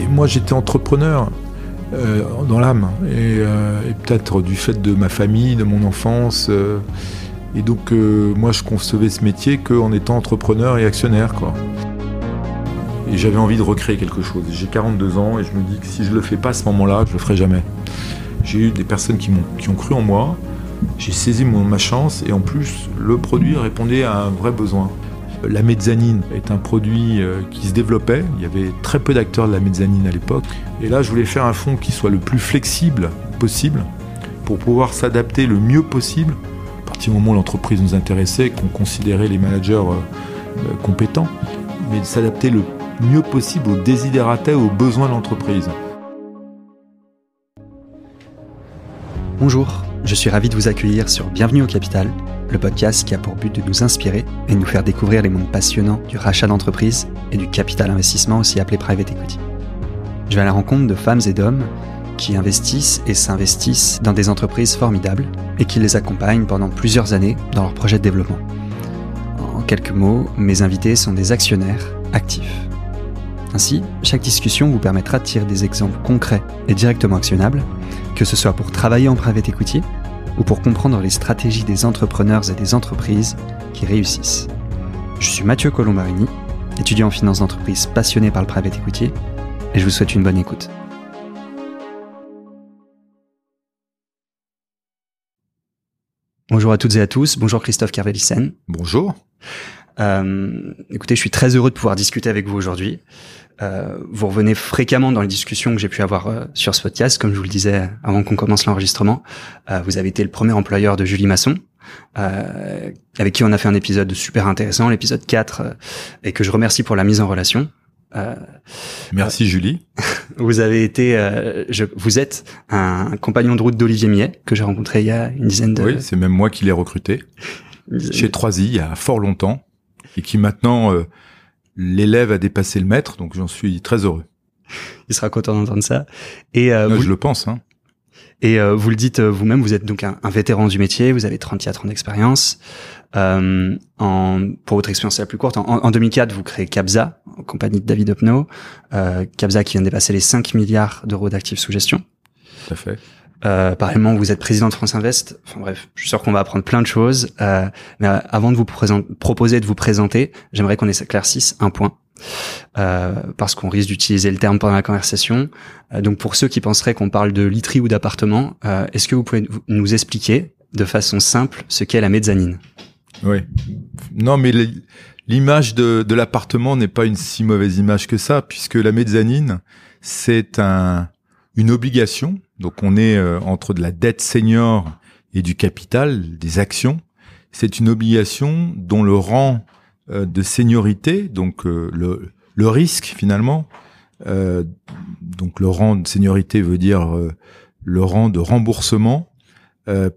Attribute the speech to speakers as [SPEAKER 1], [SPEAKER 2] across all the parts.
[SPEAKER 1] Et, moi, j'étais entrepreneur euh, dans l'âme, et, et peut-être du fait de ma famille, de mon enfance. et donc, moi, je concevais ce métier qu'en étant entrepreneur et actionnaire, quoi. Et j'avais envie de recréer quelque chose. J'ai 42 ans et je me dis que si je le fais pas à ce moment-là, je le ferai jamais. J'ai eu des personnes qui, qui ont cru en moi, j'ai saisi ma chance et en plus, le produit répondait à un vrai besoin. La mezzanine est un produit euh, qui se développait. Il y avait très peu d'acteurs de la mezzanine à l'époque. Et là, je voulais faire un fonds qui soit le plus flexible possible pour pouvoir s'adapter le mieux possible. À partir du moment où l'entreprise nous intéressait, qu'on considérait les managers euh, euh, compétents, mais s'adapter le mieux possible aux désidératés et aux besoins de l'entreprise.
[SPEAKER 2] Bonjour, je suis ravi de vous accueillir sur Bienvenue au Capital, le podcast qui a pour but de nous inspirer et de nous faire découvrir les mondes passionnants du rachat d'entreprise et du capital investissement aussi appelé private equity. Je vais à la rencontre de femmes et d'hommes qui investissent et s'investissent dans des entreprises formidables et qui les accompagnent pendant plusieurs années dans leurs projets de développement. En quelques mots, mes invités sont des actionnaires actifs. Ainsi, chaque discussion vous permettra de tirer des exemples concrets et directement actionnables, que ce soit pour travailler en private equity ou pour comprendre les stratégies des entrepreneurs et des entreprises qui réussissent. Je suis Mathieu Colombarini, étudiant en finance d'entreprise passionné par le private equity, et je vous souhaite une bonne écoute. Bonjour à toutes et à tous, bonjour Christophe Kervelissen.
[SPEAKER 1] Bonjour.
[SPEAKER 2] Euh, écoutez, je suis très heureux de pouvoir discuter avec vous aujourd'hui. Euh, vous revenez fréquemment dans les discussions que j'ai pu avoir euh, sur ce podcast, comme je vous le disais avant qu'on commence l'enregistrement. Euh, vous avez été le premier employeur de Julie Masson, euh, avec qui on a fait un épisode super intéressant, l'épisode 4, et que je remercie pour la mise en relation.
[SPEAKER 1] Merci Julie.
[SPEAKER 2] Vous avez été, je, vous êtes un compagnon de route d'Olivier Millet que j'ai rencontré il y a une dizaine de.
[SPEAKER 1] Oui, c'est même moi qui l'ai recruté chez Troisy il y a fort longtemps et qui maintenant l'élève a dépassé le maître, donc j'en suis très heureux.
[SPEAKER 2] Il sera content d'entendre ça. Et
[SPEAKER 1] euh, vous, je le pense. Hein.
[SPEAKER 2] Et euh, vous le dites euh, vous-même, vous êtes donc un, vétéran du métier, vous avez 34 ans d'expérience. Euh, en, pour votre expérience la plus courte, en, en 2004, vous créez Capza, en compagnie de David Opno. Euh, Capza qui vient de dépasser les 5 milliards d'euros d'actifs sous gestion.
[SPEAKER 1] Tout à fait.
[SPEAKER 2] Euh, vous êtes président de France Invest. Enfin bref, je suis sûr qu'on va apprendre plein de choses. Euh, mais euh, avant de vous proposer de vous présenter, j'aimerais qu'on éclaircisse un point. Euh, parce qu'on risque d'utiliser le terme pendant la conversation. Euh, donc pour ceux qui penseraient qu'on parle de literie ou d'appartement, euh, est-ce que vous pouvez nous expliquer de façon simple ce qu'est la mezzanine?
[SPEAKER 1] Oui. Non, mais l'image de, de l'appartement n'est pas une si mauvaise image que ça, puisque la mezzanine, c'est un, une obligation donc on est euh, entre de la dette senior et du capital, des actions. C'est une obligation dont le rang euh, de seniorité, donc euh, le, le, risque finalement, donc le rang de seniorité veut dire le rang de remboursement,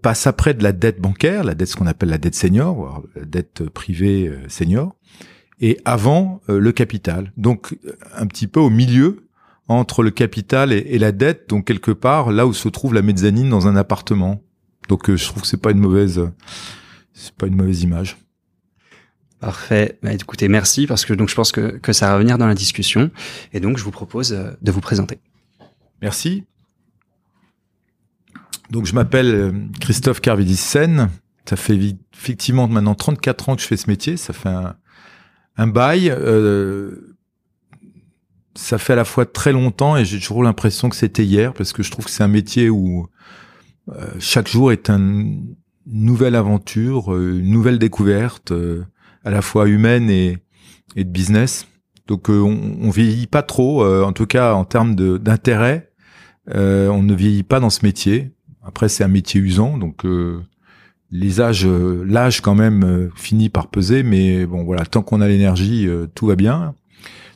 [SPEAKER 1] passe après de la dette bancaire, la dette ce qu'on appelle la dette senior, la dette privée senior, et avant le capital. Donc un petit peu au milieu entre le capital et, la dette, donc quelque part là où se trouve la mezzanine dans un appartement. Donc euh, je trouve que c'est pas une mauvaise, c'est pas une mauvaise image.
[SPEAKER 2] Parfait. Bah, écoutez, merci parce que donc je pense que, que ça va venir dans la discussion et donc je vous propose euh, de vous présenter.
[SPEAKER 1] Merci. Donc je m'appelle euh, Christophe Carvidissen. Ça fait effectivement maintenant 34 ans que je fais ce métier. Ça fait un, un bail. Euh, ça fait à la fois très longtemps et j'ai toujours l'impression que c'était hier parce que je trouve que c'est un métier où euh, chaque jour est une nouvelle aventure, euh, une nouvelle découverte, euh, à la fois humaine et, et de business. Donc on, on vieillit pas trop, en tout cas en termes d'intérêt, on ne vieillit pas dans ce métier. Après c'est un métier usant, donc les âges, l'âge quand même finit par peser, mais bon voilà, tant qu'on a l'énergie, tout va bien.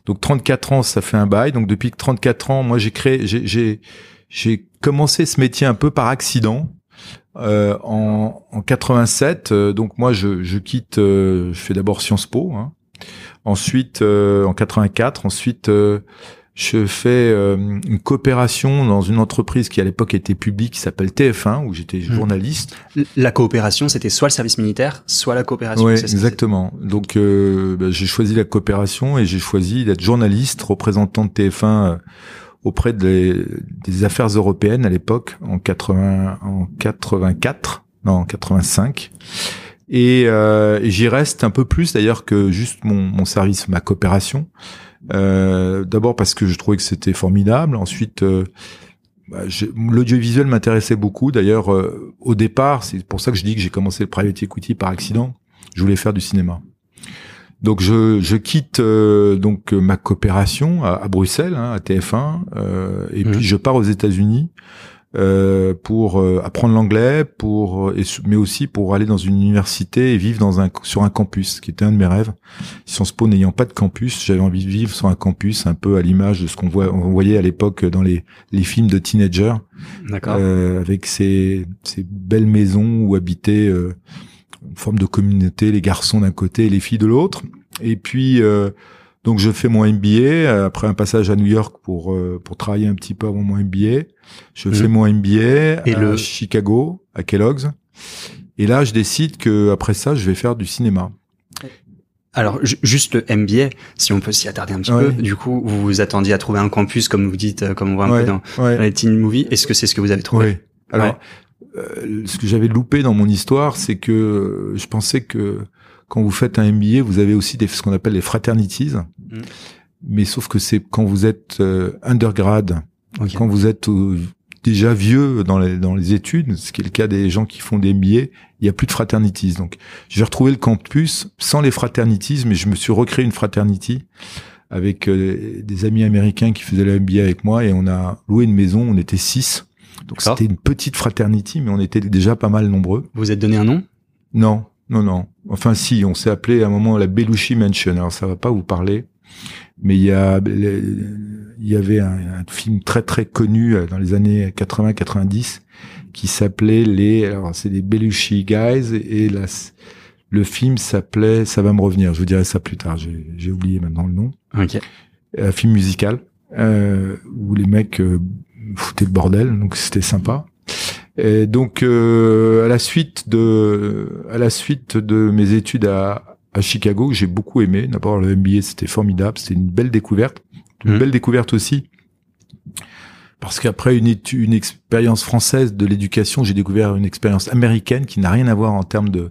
[SPEAKER 1] Donc 34 ans, ça fait un bail. Donc depuis 34 ans, moi j'ai créé, j'ai j'ai commencé ce métier un peu par accident. Euh, en, en 87, euh, donc moi je, quitte, euh, je fais d'abord Sciences Po, hein. ensuite euh, en 84, ensuite je fais euh, une coopération dans une entreprise qui à l'époque était publique, qui s'appelle TF1, où j'étais
[SPEAKER 2] Mmh.
[SPEAKER 1] journaliste.
[SPEAKER 2] La coopération, c'était soit le service militaire, soit la coopération.
[SPEAKER 1] Oui, exactement. Donc euh, bah, j'ai choisi la coopération et j'ai choisi d'être journaliste, représentant de TF1 euh, auprès des, des affaires européennes à l'époque, en 80, en 84, non, en 85. Et, euh, et j'y reste un peu plus d'ailleurs que juste mon, mon service, ma coopération. Euh, D'abord parce que je trouvais que c'était formidable. Ensuite, euh, bah, l'audiovisuel m'intéressait beaucoup. D'ailleurs, euh, au départ, c'est pour ça que je dis que j'ai commencé le private equity par accident. Je voulais faire du cinéma. Donc je, je quitte euh, donc ma coopération à, à Bruxelles, hein, à TF1, euh, et
[SPEAKER 2] Mhm.
[SPEAKER 1] puis je pars aux États-Unis euh, pour euh, apprendre l'anglais, pour euh, et, mais aussi pour aller dans une université et vivre dans un sur un campus, qui était un de mes rêves. Sciences Po n'ayant pas de campus, j'avais envie de vivre sur un campus, un peu à l'image de ce qu'on voit, on voyait à l'époque dans les les films de teenagers,
[SPEAKER 2] D'accord.
[SPEAKER 1] euh, avec ces ces belles maisons où habitaient euh, une forme de communauté, les garçons d'un côté et les filles de l'autre. Et puis euh, donc je fais mon MBA euh, après un passage à New York pour euh, pour travailler un petit peu avant mon MBA. Je fais mon MBA
[SPEAKER 2] Et
[SPEAKER 1] à
[SPEAKER 2] le-
[SPEAKER 1] Chicago, à Kellogg's. Et là, je décide que après ça, je vais faire du cinéma.
[SPEAKER 2] Alors, ju- juste le MBA, si on peut s'y attarder un petit
[SPEAKER 1] Ouais.
[SPEAKER 2] peu. Du coup, vous vous attendiez à trouver un campus, comme vous dites, euh, comme on voit un
[SPEAKER 1] Ouais,
[SPEAKER 2] peu dans,
[SPEAKER 1] ouais.
[SPEAKER 2] dans les teen movies. Est-ce que c'est ce que vous avez trouvé?
[SPEAKER 1] Oui. Alors, euh, ce que j'avais loupé dans mon histoire, c'est que je pensais que quand vous faites un MBA, vous avez aussi des, ce qu'on appelle les fraternities.
[SPEAKER 2] Mm.
[SPEAKER 1] Mais sauf que c'est quand vous êtes euh, undergrad,
[SPEAKER 2] Ok.
[SPEAKER 1] quand vous êtes euh, déjà vieux dans les, dans les études, ce qui est le cas des gens qui font des MBA, il y a plus de fraternities. Donc, j'ai retrouvé le campus sans les fraternities, mais je me suis recréé une fraternity avec euh, des amis américains qui faisaient le MBA avec moi et on a loué une maison, on était six. Donc c'était une petite fraternity, mais on était déjà pas mal nombreux.
[SPEAKER 2] Vous vous êtes donné un nom?
[SPEAKER 1] Non, non, non. Enfin si, on s'est appelé à un moment la Belushi Mansion. Alors ça va pas vous parler, mais il y a, il y avait un, un film très très connu euh, dans les années 80-90 qui s'appelait les, alors c'est les Belushi Guys et la, le film s'appelait, ça va me revenir. Je vous dirai ça plus tard. J'ai j'ai oublié maintenant le nom.
[SPEAKER 2] Ok.
[SPEAKER 1] Un film musical euh, où les mecs euh, foutaient le bordel, donc c'était sympa. Et donc euh, à la suite de à la suite de mes études à, à Chicago, que j'ai beaucoup aimé. D'abord le MBA, c'était formidable, c'était une belle découverte, une
[SPEAKER 2] Mhm.
[SPEAKER 1] belle découverte aussi. Parce qu'après une une expérience française de l'éducation, j'ai découvert une expérience américaine qui n'a rien à voir en termes de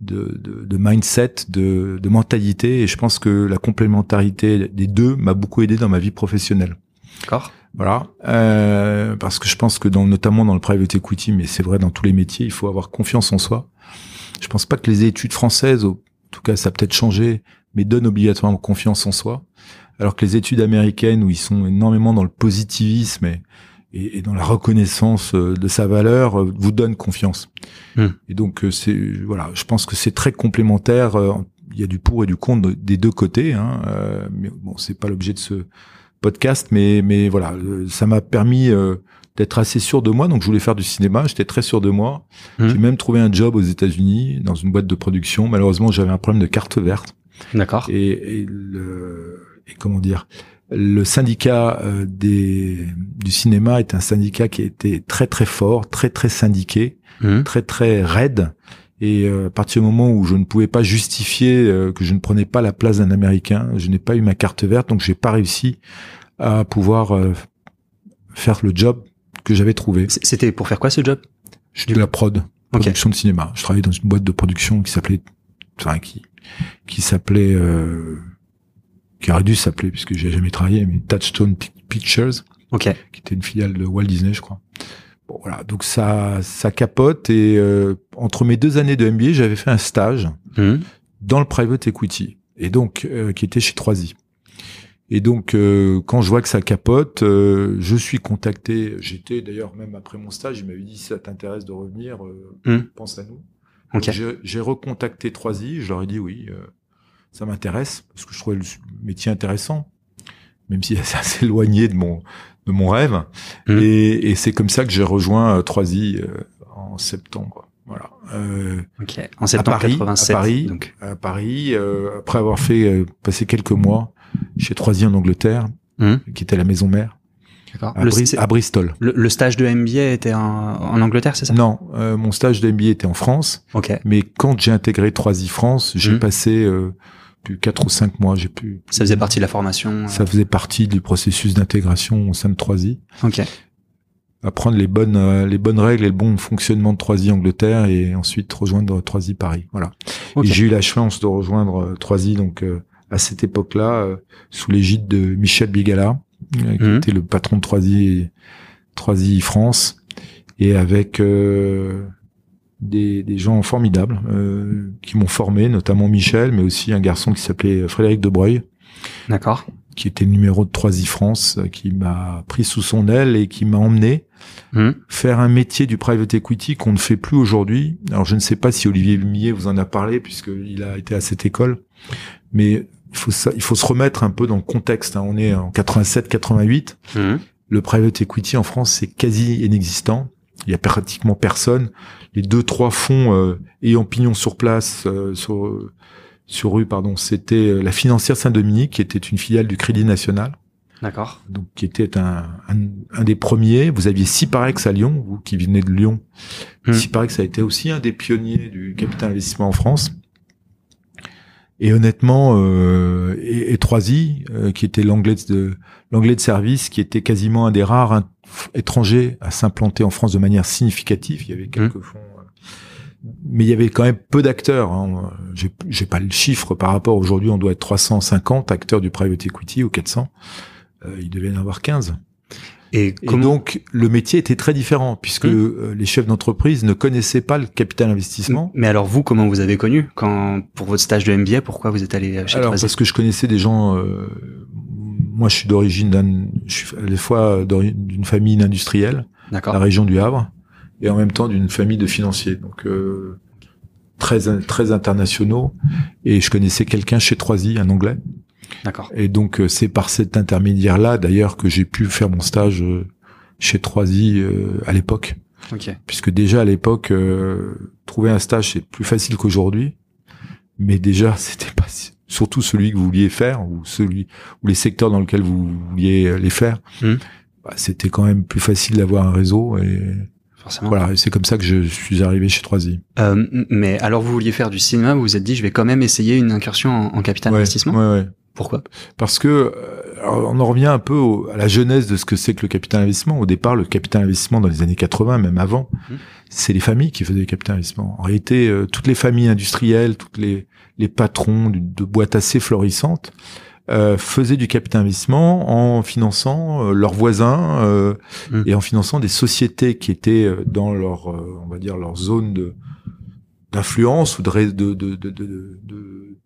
[SPEAKER 1] de, de, de mindset, de, de mentalité, et je pense que la complémentarité des deux m'a beaucoup aidé dans ma vie professionnelle.
[SPEAKER 2] D'accord.
[SPEAKER 1] Voilà, euh, parce que je pense que dans, notamment dans le private equity, mais c'est vrai dans tous les métiers, il faut avoir confiance en soi. Je pense pas que les études françaises, en tout cas ça a peut-être changé, mais donnent obligatoirement confiance en soi, alors que les études américaines où ils sont énormément dans le positivisme et, et, et dans la reconnaissance euh, de sa valeur, euh, vous donnent confiance.
[SPEAKER 2] Hmm.
[SPEAKER 1] Et donc euh, c'est voilà, je pense que c'est très complémentaire. Il y a du pour et du contre des deux côtés, hein, mais bon, c'est pas l'objet de ce podcast, mais mais voilà, euh, ça m'a permis euh, d'être assez sûr de moi. Donc je voulais faire du cinéma, j'étais très sûr de moi.
[SPEAKER 2] Mhm.
[SPEAKER 1] J'ai même trouvé un job aux États-Unis dans une boîte de production. Malheureusement, j'avais un problème de carte verte
[SPEAKER 2] D'accord.
[SPEAKER 1] et, et le et comment dire le syndicat euh, des du cinéma est un syndicat qui été très très fort, très très syndiqué,
[SPEAKER 2] Mhm.
[SPEAKER 1] très très raide. Et euh, à partir du moment où je ne pouvais pas justifier euh, que je ne prenais pas la place d'un Américain, je n'ai pas eu ma carte verte, donc j'ai pas réussi à pouvoir euh, faire le job que j'avais trouvé.
[SPEAKER 2] C'était pour faire quoi ce job?
[SPEAKER 1] Je suis de la prod, production de cinéma. Je travaillais dans une boîte de production qui s'appelait, enfin qui qui s'appelait, euh, qui aurait dû s'appeler puisque j'ai jamais travaillé, mais Touchstone Pi- Pictures,
[SPEAKER 2] Ok.
[SPEAKER 1] qui était une filiale de Walt Disney, je crois. Bon voilà, donc ça ça capote et euh, entre mes deux années de MBA, j'avais fait un stage
[SPEAKER 2] Mhm.
[SPEAKER 1] dans le private equity et donc euh, qui était chez 3i. Et donc euh, quand je vois que ça capote, euh, je suis contacté. J'étais d'ailleurs même après mon stage, il m'avait dit si ça t'intéresse de revenir, euh,
[SPEAKER 2] Hmm.
[SPEAKER 1] pense à nous.
[SPEAKER 2] Ok.
[SPEAKER 1] Donc, j'ai- recontacté 3i, je leur ai dit oui, euh, ça m'intéresse parce que je trouvais le métier intéressant, même si c'est assez éloigné de mon de mon rêve.
[SPEAKER 2] Mhm.
[SPEAKER 1] Et, et c'est comme ça que j'ai rejoint euh, 3i euh, en septembre. Voilà. Euh.
[SPEAKER 2] En septembre
[SPEAKER 1] Paris, à
[SPEAKER 2] 87.
[SPEAKER 1] Paris.
[SPEAKER 2] Donc.
[SPEAKER 1] à Paris, euh, après avoir fait euh, passer quelques mois chez Troisième en Angleterre,
[SPEAKER 2] Mmh.
[SPEAKER 1] qui était la maison mère à,
[SPEAKER 2] Le,
[SPEAKER 1] Bri-
[SPEAKER 2] c'est-
[SPEAKER 1] à Bristol.
[SPEAKER 2] le- le stage de MBA était en, en Angleterre, c'est ça?
[SPEAKER 1] Non, euh, mon stage de MBA était en France,
[SPEAKER 2] Ok.
[SPEAKER 1] mais quand j'ai intégré 3i France, j'ai
[SPEAKER 2] Mhm.
[SPEAKER 1] passé euh, plus quatre ou cinq mois. J'ai pu.
[SPEAKER 2] Ça faisait partie de la formation. euh,
[SPEAKER 1] Ça faisait partie du processus d'intégration au sein de 3i.
[SPEAKER 2] Ok.
[SPEAKER 1] Apprendre les bonnes euh, les bonnes règles et le bon fonctionnement de 3i Angleterre et ensuite rejoindre 3i Paris. Voilà. Et j'ai eu la chance de rejoindre euh, 3i donc euh, à cette époque-là euh, sous l'égide de Michel Bigala, euh, qui
[SPEAKER 2] Mhm.
[SPEAKER 1] était le patron de 3i 3i France et avec euh, des, des gens formidables euh, qui m'ont formé, notamment Michel, mais aussi un garçon qui s'appelait Frédéric Debreuil,
[SPEAKER 2] D'accord.
[SPEAKER 1] qui était le numéro de 3i France, qui m'a pris sous son aile et qui m'a emmené
[SPEAKER 2] Hmm.
[SPEAKER 1] faire un métier du private equity qu'on ne fait plus aujourd'hui. Alors je ne sais pas si Olivier Lumier vous en a parlé puisqu'il a été à cette école, mais il faut, ça, il faut se remettre un peu dans le contexte. hein. On est en 87-88.
[SPEAKER 2] Hmm.
[SPEAKER 1] Le private equity en France, c'est quasi inexistant. Il y a pratiquement personne. Les deux, trois fonds euh, ayant pignon sur place, euh, sur, sur rue, pardon, c'était euh, la financière Saint-Dominique, qui était une filiale du Crédit National,
[SPEAKER 2] D'accord.
[SPEAKER 1] donc qui était un, un, un des premiers. Vous aviez Ciparex à Lyon, vous qui venez de Lyon.
[SPEAKER 2] Hmm.
[SPEAKER 1] Ciparex a été aussi un des pionniers du capital investissement en France. Et honnêtement, euh, et, et 3i, euh, qui était l'anglais de l'anglais de service, qui était quasiment un des rares étrangers à s'implanter en France de manière significative. Il y avait quelques fonds, euh, mais il y avait quand même peu d'acteurs. Hein. J'ai, j'ai pas le chiffre par rapport aujourd'hui. On doit être 350 acteurs du private equity ou 400. Euh, il devait y en avoir 15.
[SPEAKER 2] Et
[SPEAKER 1] Et
[SPEAKER 2] comment
[SPEAKER 1] donc le métier était très différent puisque
[SPEAKER 2] Hmm.
[SPEAKER 1] euh, les chefs d'entreprise ne connaissaient pas le capital investissement.
[SPEAKER 2] Mais alors vous, comment vous avez connu quand pour votre stage de MBA Pourquoi vous êtes allé euh, chez
[SPEAKER 1] Alors
[SPEAKER 2] Troisier
[SPEAKER 1] parce que je connaissais des gens. euh, moi, je suis d'origine d'un, je suis à la fois d'une famille industrielle, la région du Havre, et en même temps d'une famille de financiers, donc euh, très très internationaux. Et je connaissais quelqu'un chez Troisy, un Anglais.
[SPEAKER 2] D'accord.
[SPEAKER 1] Et donc euh, c'est par cet intermédiaire-là, d'ailleurs, que j'ai pu faire mon stage euh, chez Troisy euh, à l'époque.
[SPEAKER 2] Ok.
[SPEAKER 1] puisque déjà à l'époque euh, trouver un stage c'est plus facile qu'aujourd'hui mais déjà c'était pas surtout celui que vous vouliez faire ou celui ou les secteurs dans lesquels vous vouliez les faire bah, c'était quand même plus facile d'avoir un réseau et
[SPEAKER 2] Forcément.
[SPEAKER 1] voilà et c'est comme ça que je suis arrivé chez 3i
[SPEAKER 2] Euh, mais alors vous vouliez faire du cinéma, vous vous êtes dit je vais quand même essayer une incursion en, en capital
[SPEAKER 1] ouais,
[SPEAKER 2] investissement.
[SPEAKER 1] ouais, ouais.
[SPEAKER 2] Pourquoi?
[SPEAKER 1] Parce que euh, alors, on en revient un peu au- à la genèse de ce que c'est que le capital investissement au départ le capital investissement dans les années 80 même avant
[SPEAKER 2] Mhm.
[SPEAKER 1] c'est les familles qui faisaient du capital investissement. En réalité, euh, toutes les familles industrielles, toutes les, les patrons de boîtes assez florissantes euh, faisaient du capital investissement en finançant euh, leurs voisins euh,
[SPEAKER 2] Mm.
[SPEAKER 1] et en finançant des sociétés qui étaient euh, dans leur, euh, on va dire, leur zone de d'influence ou de de de de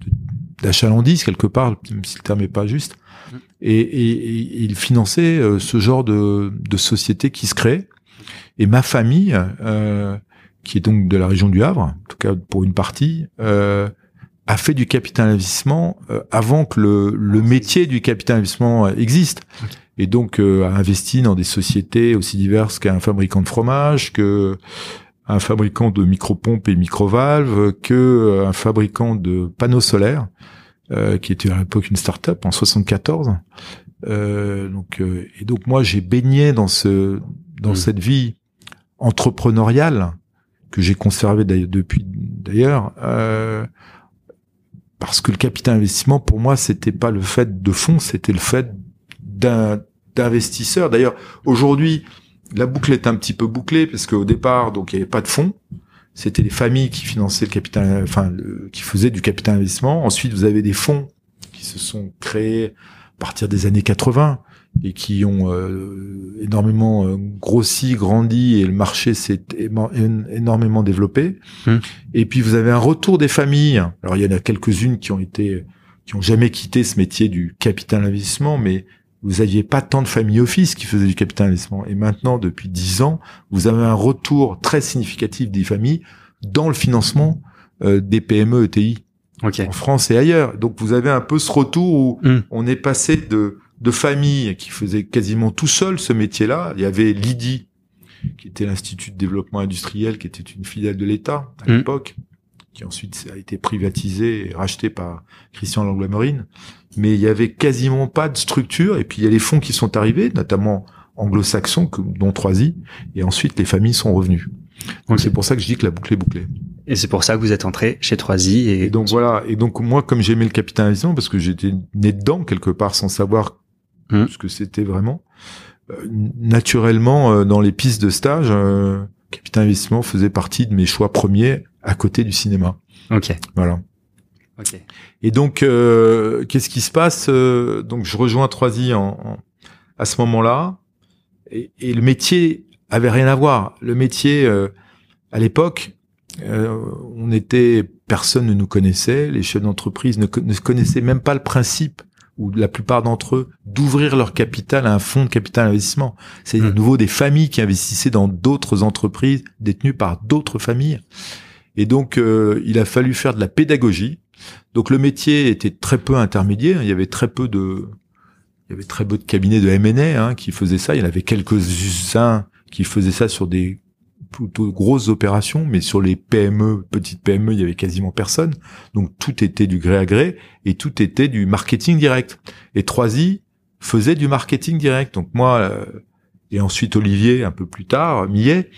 [SPEAKER 1] d'achalandise quelque part, même si le terme est pas juste.
[SPEAKER 2] Mm.
[SPEAKER 1] Et, et, et ils finançaient euh, ce genre de, de sociétés qui se créent. Et ma famille, euh, qui est donc de la région du Havre, en tout cas pour une partie, euh, a fait du capital investissement euh, avant que le, le métier du capital investissement euh, existe. Et donc euh, a investi dans des sociétés aussi diverses qu'un fabricant de fromage, que un fabricant de micropompes et microvalves, que un fabricant de panneaux solaires, euh, qui était à l'époque une start-up en 74. Euh, donc euh, et donc moi j'ai baigné dans ce dans
[SPEAKER 2] Mm.
[SPEAKER 1] cette vie entrepreneuriale que j'ai conservée d'ailleurs- depuis d'ailleurs euh, parce que le capital investissement pour moi c'était pas le fait de fonds c'était le fait d'un d'investisseur d'ailleurs aujourd'hui la boucle est un petit peu bouclée parce qu'au départ donc il y avait pas de fonds. C'était les familles qui finançaient le capital enfin qui faisaient du capital investissement. Ensuite vous avez des fonds qui se sont créés à partir des années 80 et qui ont euh, énormément euh, grossi, grandi et le marché s'est énormément développé.
[SPEAKER 2] Hmm.
[SPEAKER 1] Et puis vous avez un retour des familles. Alors il y en a quelques-unes qui ont été qui ont jamais quitté ce métier du capital investissement, mais vous aviez pas tant de familles office qui faisaient du capital investissement. Et maintenant, depuis dix ans, vous avez un retour très significatif des familles dans le financement euh, des PME ETI En France et ailleurs. Donc vous avez un peu ce retour où
[SPEAKER 2] Hmm.
[SPEAKER 1] on est passé de, de familles qui faisaient quasiment tout seul ce métier-là. Il y avait l'IDI, qui était l'Institut de développement industriel, qui était une filiale de l'État à
[SPEAKER 2] Hmm.
[SPEAKER 1] l'époque, qui ensuite a été privatisé et racheté par Christian Langlois-Marine. mais il y avait quasiment pas de structure. Et puis il y a les fonds qui sont arrivés, notamment anglo-saxons, dont Troisy, et ensuite les familles sont revenues. Donc c'est pour ça que je dis que la boucle est bouclée.
[SPEAKER 2] Et c'est pour ça que vous êtes entré chez Troisy.
[SPEAKER 1] Et... donc voilà. Et donc moi, comme j'aimais le capital investissement, parce que j'étais né dedans quelque part sans savoir hum. ce que c'était vraiment, euh, naturellement euh, dans les pistes de stage, euh, capital investissement faisait partie de mes choix premiers à côté du cinéma.
[SPEAKER 2] Ok.
[SPEAKER 1] Voilà. Ok. Et donc euh, qu'est-ce qui se passe Donc je rejoins Troisy en, à ce moment-là, et, et, le métier avait rien à voir. Le métier à l'époque euh, on était, personne ne nous connaissait, les chefs d'entreprise ne, connaissaient même pas le principe ou la plupart d'entre eux d'ouvrir leur capital à un fonds de capital investissement. C'est de mmh. nouveau des familles qui investissaient dans d'autres entreprises détenues par d'autres familles. Et donc, euh, il a fallu faire de la pédagogie. Donc, le métier était très peu intermédiaire. Il y avait très peu de, il y avait très peu de cabinets de M&A hein, qui faisaient ça. Il y en avait quelques-uns qui faisaient ça sur des plutôt grosses opérations, mais sur les PME, petites PME, il y avait quasiment personne. Donc tout était du gré à gré et tout était du marketing direct. Et Troisy faisait du marketing direct. Donc moi euh, et ensuite Olivier un peu plus tard, Millet,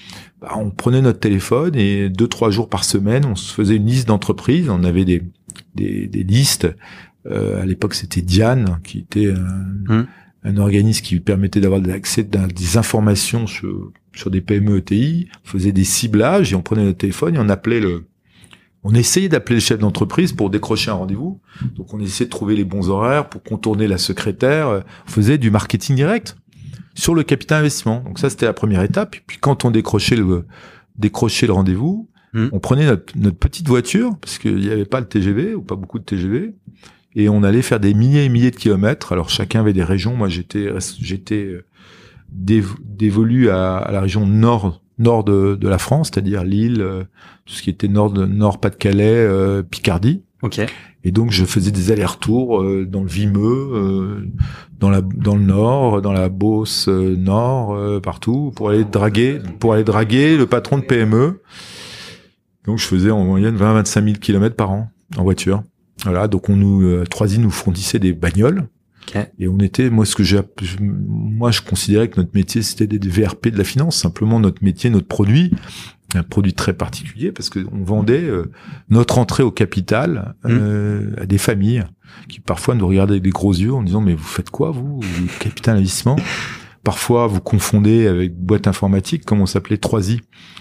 [SPEAKER 1] bah, on prenait notre téléphone et deux trois jours par semaine, on se faisait une liste d'entreprises. On avait des des, des listes. Euh, à l'époque, c'était Diane qui était un, hum. Un organisme qui permettait d'avoir accès à des informations sur sur des PME ETI, on faisait des ciblages et on prenait notre téléphone et on appelait le, on essayait d'appeler le chef d'entreprise pour décrocher un rendez-vous. Donc on essayait de trouver les bons horaires pour contourner la secrétaire. On faisait du marketing direct sur le capital investissement. Donc ça c'était la première étape. Et puis quand on décrochait le décrochait le rendez-vous, hmm. on prenait notre, petite voiture parce qu'il n'y avait pas le TGV ou pas beaucoup de TGV et on allait faire des milliers et milliers de kilomètres. Alors chacun avait des régions. Moi j'étais j'étais euh, dévolu à, à, la région nord nord de, de la France, c'est-à-dire Lille, euh, tout ce qui était nord de nord Pas-de-Calais, euh, Picardie.
[SPEAKER 2] Ok.
[SPEAKER 1] Et donc je faisais des allers-retours euh, dans le Vimeux, dans la dans le nord, dans la Beauce nord, partout pour aller draguer pour aller draguer le patron de PME. Donc je faisais en moyenne 20-25 000 kilomètres par an en voiture. Voilà, donc on nous Troisy nous fournissait des bagnoles et on était, moi, ce que j'ai, moi, je considérais que notre métier, c'était des VRP de la finance. Simplement, notre métier, notre produit, un produit très particulier parce que on vendait euh, notre entrée au capital mmh. euh, à des familles qui parfois nous regardaient avec des gros yeux en disant mais vous faites quoi vous, capital investissement? Parfois, vous confondez avec boîte informatique, comme on s'appelait 3i.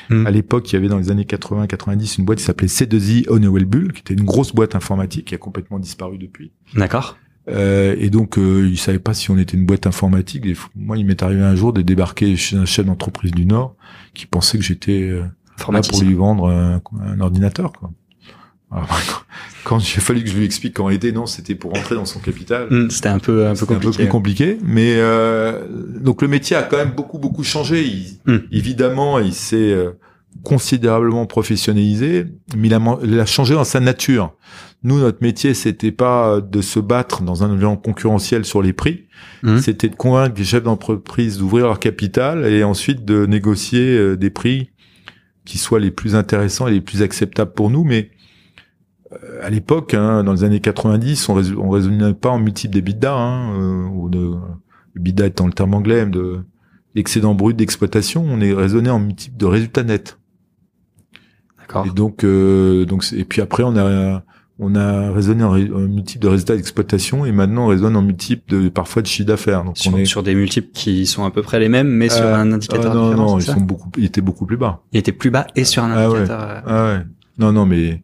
[SPEAKER 1] Mmh. À l'époque, il y avait dans les années 80-90 une boîte qui s'appelait C2i Honeywell Bull, qui était une grosse boîte informatique qui a complètement disparu depuis.
[SPEAKER 2] D'accord.
[SPEAKER 1] Euh, et donc, euh, il savait pas si on était une boîte informatique. moi, il m'est arrivé un jour de débarquer chez un chef d'entreprise du Nord qui pensait que j'étais euh, là pour lui vendre un, ordinateur. Quoi. quand j'ai fallu que je lui explique qu'en réalité, non, c'était pour rentrer dans son capital.
[SPEAKER 2] Hmm, c'était un peu un peu compliqué.
[SPEAKER 1] Un peu plus compliqué, mais euh, donc le métier a quand même beaucoup beaucoup changé. Hmm. Évidemment, il s'est euh, considérablement professionnalisé, mais il a, il a changé dans sa nature. Nous, notre métier, c'était pas de se battre dans un environnement concurrentiel sur les prix. Mmh. C'était de convaincre les chefs d'entreprise d'ouvrir leur capital et ensuite de négocier euh, des prix qui soient les plus intéressants et les plus acceptables pour nous. Mais à l'époque, hein, dans les années 90, on, ne raisonnait pas en multiple d'EBITDA, hein, euh, ou de EBITDA étant le terme anglais, de l'excédent brut d'exploitation. On est raisonné en multiple de résultats nets.
[SPEAKER 2] D'accord.
[SPEAKER 1] Et donc, donc, et puis après, on a on a raisonné en, multiple de résultats d'exploitation et maintenant on raisonne en multiple de parfois de chiffre d'affaires. Donc
[SPEAKER 2] sur,
[SPEAKER 1] on est
[SPEAKER 2] sur des multiples qui sont à peu près les mêmes, mais sur euh, un indicateur
[SPEAKER 1] ah, non,
[SPEAKER 2] différent.
[SPEAKER 1] Non, ils sont beaucoup, ils étaient beaucoup plus bas.
[SPEAKER 2] Ils étaient plus bas et sur un
[SPEAKER 1] ah
[SPEAKER 2] indicateur.
[SPEAKER 1] Ouais. Ah ouais. Non, non, mais.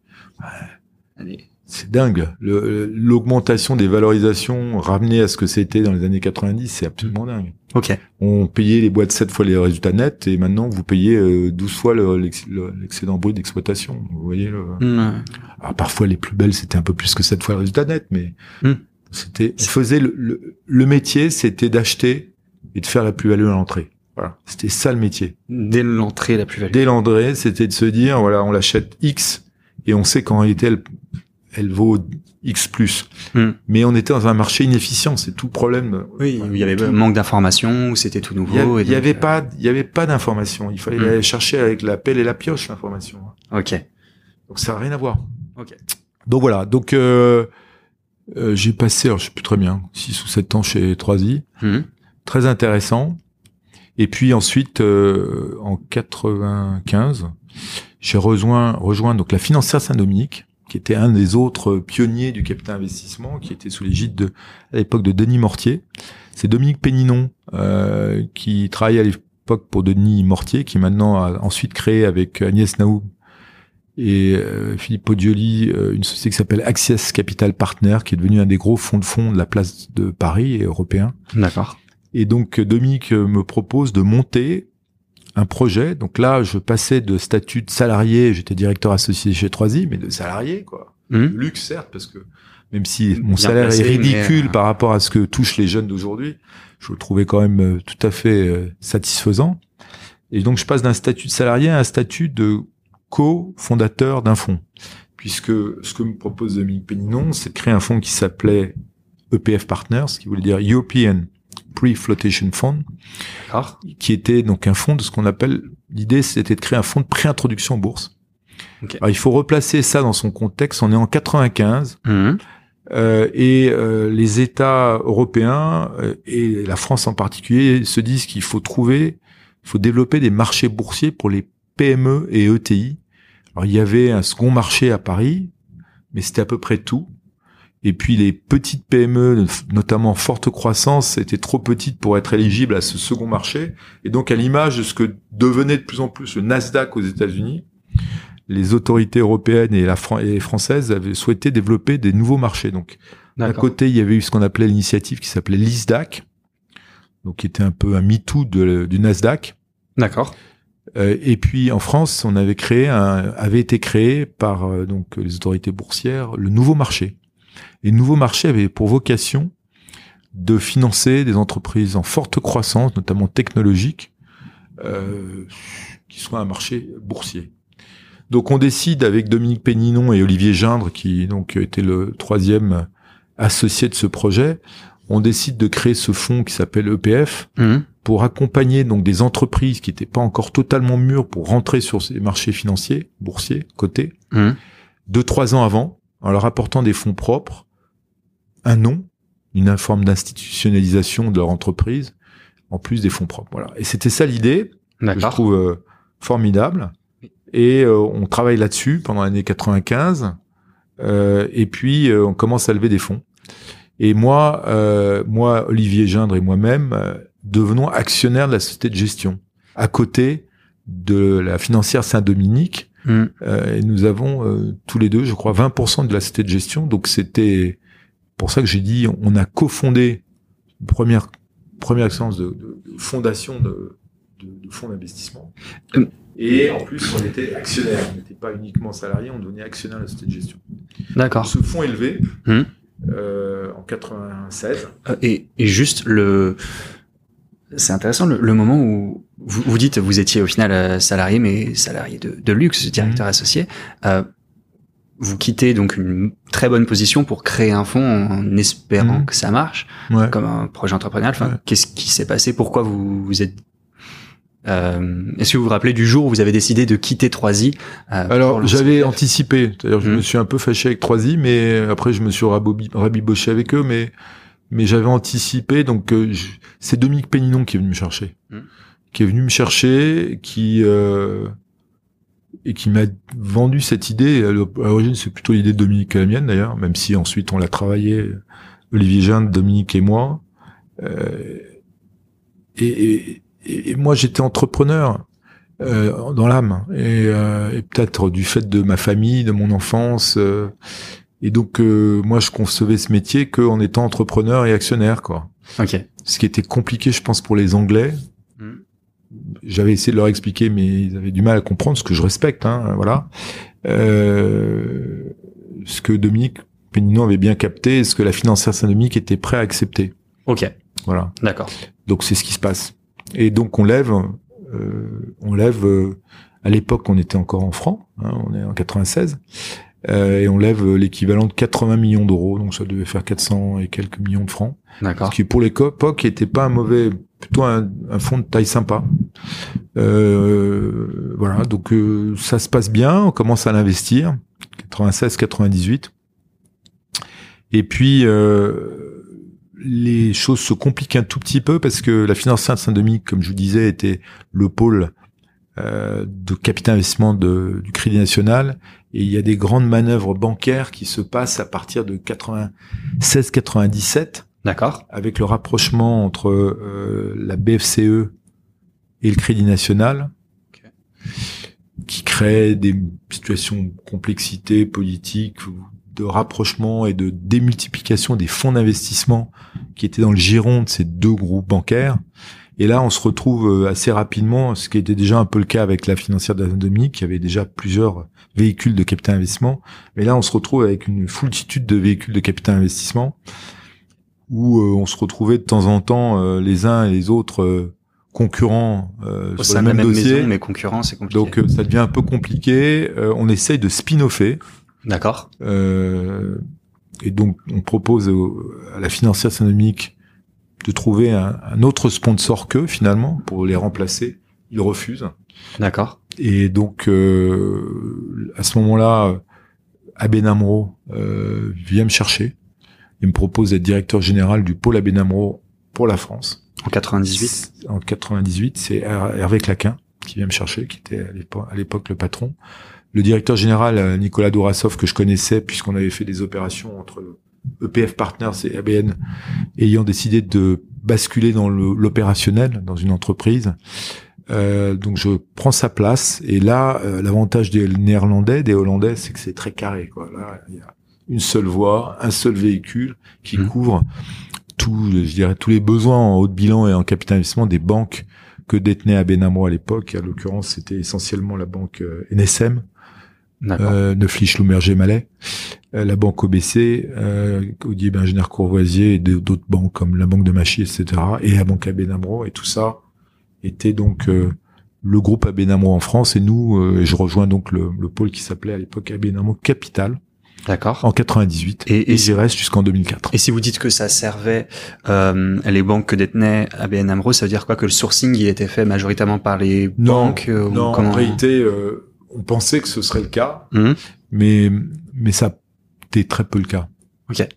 [SPEAKER 1] C'est dingue. L'augmentation des valorisations ramenées à ce que c'était dans les années 90, c'est absolument dingue.
[SPEAKER 2] Ok.
[SPEAKER 1] On payait les boîtes 7 fois les résultats nets et maintenant vous payez 12 euh, fois l'excédent brut d'exploitation. Vous voyez le...
[SPEAKER 2] Mmh.
[SPEAKER 1] Alors, parfois les plus belles c'était un peu plus que 7 fois le résultat net, mais mmh. c'était on faisait le, le, métier, c'était d'acheter et de faire la plus-value à l'entrée. Voilà, c'était ça le métier.
[SPEAKER 2] Dès l'entrée la plus-value.
[SPEAKER 1] Dès l'entrée, c'était de se dire voilà, on l'achète X et on sait qu'en réalité elle, elle vaut X plus. Hmm. Mais on était dans un marché inefficient, c'est tout problème.
[SPEAKER 2] Oui, il y avait un manque d'informations, c'était tout nouveau.
[SPEAKER 1] Il y, avait euh, pas, il y avait pas d'informations. Il fallait hmm. aller chercher avec la pelle et la pioche l'information.
[SPEAKER 2] Ok.
[SPEAKER 1] Donc ça n'a rien à voir.
[SPEAKER 2] Ok.
[SPEAKER 1] Donc voilà. Donc euh, Euh, j'ai passé, alors je sais plus très bien, 6 ou 7 ans chez 3i.
[SPEAKER 2] Mhm.
[SPEAKER 1] Très intéressant. Et puis ensuite, euh, en 95, j'ai rejoint, rejoint donc la financière Saint-Dominique, qui était un des autres pionniers du capital investissement, qui était sous l'égide de, à l'époque de Denis Mortier. C'est Dominique Péninon euh, qui travaillait à l'époque pour Denis Mortier, qui maintenant a ensuite créé avec Agnès Naou et euh, Philippe Podioli euh, une société qui s'appelle Access Capital Partner, qui est devenu un des gros fonds de fonds de la place de Paris et européen.
[SPEAKER 2] D'accord.
[SPEAKER 1] Et donc Dominique me propose de monter un projet. Donc là, je passais de statut de salarié, j'étais directeur associé chez 3i, mais de salarié, quoi.
[SPEAKER 2] Mhm.
[SPEAKER 1] Luxe, certes, parce que même si mon
[SPEAKER 2] Bien
[SPEAKER 1] salaire est ridicule
[SPEAKER 2] mais, euh,
[SPEAKER 1] par rapport à ce que touchent les jeunes d'aujourd'hui, je le trouvais quand même euh, tout à fait euh, satisfaisant. Et donc, je passe d'un statut de salarié à un statut de co-fondateur d'un fonds. Puisque ce que me propose Dominique Péninon, c'est de créer un fonds qui s'appelait EPF Partners, qui voulait dire European Pre-Flotation Fund, qui était donc un fonds de ce qu'on appelle, l'idée c'était de créer un fonds de pré-introduction en bourse.
[SPEAKER 2] Ok.
[SPEAKER 1] Alors, il faut replacer ça dans son contexte. On est en 95
[SPEAKER 2] Mhm.
[SPEAKER 1] euh, et euh, les États européens euh, et la France en particulier se disent qu'il faut trouver, il faut développer des marchés boursiers pour les PME et ETI. Alors il y avait un second marché à Paris, mais c'était à peu près tout. Et puis les petites PME, notamment forte croissance, étaient trop petites pour être éligibles à ce second marché. Et donc à l'image de ce que devenait de plus en plus le Nasdaq aux États-Unis, les autorités européennes et, la Fran- et françaises avaient souhaité développer des nouveaux marchés. Donc d'un côté, il y avait eu ce qu'on appelait l'initiative qui s'appelait l'ISDAC, donc qui était un peu un MeToo du Nasdaq.
[SPEAKER 2] D'accord.
[SPEAKER 1] Euh, et puis en France, on avait créé un, avait été créé par euh, donc les autorités boursières le nouveau marché. Et le nouveau marché avait pour vocation de financer des entreprises en forte croissance, notamment technologiques, euh, qui soient un marché boursier. Donc on décide avec Dominique Péninon et Olivier Gindre, qui donc était le troisième associé de ce projet, on décide de créer ce fonds qui s'appelle EPF,
[SPEAKER 2] Mhm.
[SPEAKER 1] pour accompagner donc des entreprises qui n'étaient pas encore totalement mûres pour rentrer sur ces marchés financiers, boursiers, cotés,
[SPEAKER 2] Mhm.
[SPEAKER 1] deux, trois ans avant, en leur apportant des fonds propres, un nom, une forme d'institutionnalisation de leur entreprise, en plus des fonds propres. Voilà. Et c'était ça l'idée, que je trouve euh, formidable. Et euh, on travaille là-dessus pendant l'année 95. euh, et puis on commence à lever des fonds. Et moi, euh, moi, Olivier Gindre et moi-même, devenons actionnaires de la société de gestion, à côté de la financière Saint-Dominique.
[SPEAKER 2] Mhm.
[SPEAKER 1] Euh, et nous avons euh, tous les deux, je crois, 20% de la société de gestion. Donc c'était pour ça que j'ai dit, on a cofondé une première première expérience de, de- de fondation de, de, fonds d'investissement.
[SPEAKER 2] Hum.
[SPEAKER 1] Et en plus, on était actionnaire. On n'était pas uniquement salarié, on devenait actionnaire de la société de gestion.
[SPEAKER 2] D'accord.
[SPEAKER 1] Ce fonds élevé,
[SPEAKER 2] Hum.
[SPEAKER 1] euh, en 96,
[SPEAKER 2] Euh, Et, et juste le, c'est intéressant le, le moment où vous, vous dites vous étiez au final euh, salarié mais salarié de, de luxe, directeur associé. Euh, vous quittez donc une très bonne position pour créer un fonds en espérant
[SPEAKER 1] Mhm.
[SPEAKER 2] que ça marche
[SPEAKER 1] ouais.
[SPEAKER 2] comme un projet entrepreneurial. Enfin,
[SPEAKER 1] Ouais.
[SPEAKER 2] qu'est-ce qui s'est passé? Pourquoi vous vous êtes euh, Est-ce que vous vous rappelez du jour où vous avez décidé de quitter 3i euh,
[SPEAKER 1] Alors, j'avais anticipé. C'est-à-dire, je
[SPEAKER 2] Mhm.
[SPEAKER 1] me suis un peu fâché avec 3i, mais après, je me suis rabiboché avec eux, mais, mais j'avais anticipé. Donc, euh, je- c'est Dominique Péninon qui est venu me chercher.
[SPEAKER 2] Mhm.
[SPEAKER 1] Qui est venu me chercher, qui, euh, et qui m'a vendu cette idée. À l'origine, c'est plutôt l'idée de Dominique que la mienne, d'ailleurs, même si ensuite on l'a travaillé, Olivier Jeanne, Dominique et moi. Euh, et, et, et moi, j'étais entrepreneur euh, dans l'âme et, euh, et peut-être du fait de ma famille, de mon enfance. euh, et donc euh, moi, je concevais ce métier qu'en étant entrepreneur et actionnaire, quoi.
[SPEAKER 2] Ok.
[SPEAKER 1] Ce qui était compliqué, je pense, pour les Anglais. J'avais essayé de leur expliquer, mais ils avaient du mal à comprendre, ce que je respecte, hein, voilà. Euh, ce que Dominique Péninon avait bien capté, et ce que la financière Saint-Dominique était prêt à accepter.
[SPEAKER 2] Ok.
[SPEAKER 1] Voilà.
[SPEAKER 2] D'accord.
[SPEAKER 1] Donc c'est ce qui se passe. Et donc on lève, euh, on lève. euh, à l'époque, on était encore en francs. hein, on est en 96. Euh, et on lève euh, l'équivalent de 80 millions d'euros. Donc ça devait faire 400 et quelques millions de francs.
[SPEAKER 2] D'accord.
[SPEAKER 1] Ce qui pour l'époque était pas un mauvais, plutôt un, un fonds de taille sympa. Euh, voilà. Donc euh, ça se passe bien. On commence à l'investir. 96, 98. Et puis les choses se compliquent un tout petit peu parce que la financière de Saint-Dominique, comme je vous disais, était le pôle euh, de capital investissement de, du Crédit National. Et il y a des grandes manœuvres bancaires qui se passent à partir de 96-97.
[SPEAKER 2] D'accord.
[SPEAKER 1] Avec le rapprochement entre euh, la BFCE et le Crédit National, qui crée des situations de complexité politique, de rapprochement et de démultiplication des fonds d'investissement qui étaient dans le giron de ces deux groupes bancaires. Et là, on se retrouve euh, assez rapidement, ce qui était déjà un peu le cas avec la financière d'anatomie, qui avait déjà plusieurs véhicules de capital investissement. Mais là, on se retrouve avec une foultitude de véhicules de capital investissement, où euh, on se retrouvait de temps en temps euh, les uns et les autres concurrents
[SPEAKER 2] sur le même, dossier. mais concurrents, c'est compliqué.
[SPEAKER 1] Donc ça devient un peu compliqué. on essaye de spin-offer.
[SPEAKER 2] D'accord.
[SPEAKER 1] Euh, et donc, on propose à la financière économique de trouver un, autre sponsor qu'eux, finalement, pour les remplacer. Ils refusent.
[SPEAKER 2] D'accord.
[SPEAKER 1] Et donc, euh, à ce moment-là, Abenamro euh, vient me chercher. Il me propose d'être directeur général du pôle Abenamro pour la France.
[SPEAKER 2] En 98
[SPEAKER 1] En 98, c'est Hervé Claquin qui vient me chercher, qui était à l'époque le patron le directeur général euh, Nicolas Dourasov que je connaissais puisqu'on avait fait des opérations entre EPF Partners et ABN ayant décidé de basculer dans l'opérationnel dans une entreprise. Euh, donc je prends sa place et là euh, l'avantage des Néerlandais, des Hollandais, c'est que c'est très carré. Quoi. Là il y a une seule voie, un seul véhicule qui mmh. couvre tout, je dirais tous les besoins en haut de bilan et en capitalisation des banques que détenait ABN AMRO à l'époque. À l'occurrence, c'était essentiellement la banque NSM euh, Neuflich, Loumerger, Malais, euh, la banque OBC, euh, Audier Bengener Courvoisier et d'autres banques comme la banque de Machy, etc. et la banque ABN AMRO et tout ça était donc euh, le groupe ABN AMRO en France et nous, euh, je rejoins donc le, le pôle qui s'appelait à l'époque ABN AMRO Capital.
[SPEAKER 2] D'accord.
[SPEAKER 1] En 98. Et, et, j'y reste jusqu'en 2004.
[SPEAKER 2] Et si vous dites que ça servait euh, les banques que détenait ABN AMRO, ça veut dire quoi? Que le sourcing il était fait majoritairement par les banques
[SPEAKER 1] Non, en réalité, on pensait que ce serait le cas, mmh. mais mais ça était très peu le cas.
[SPEAKER 2] Ok.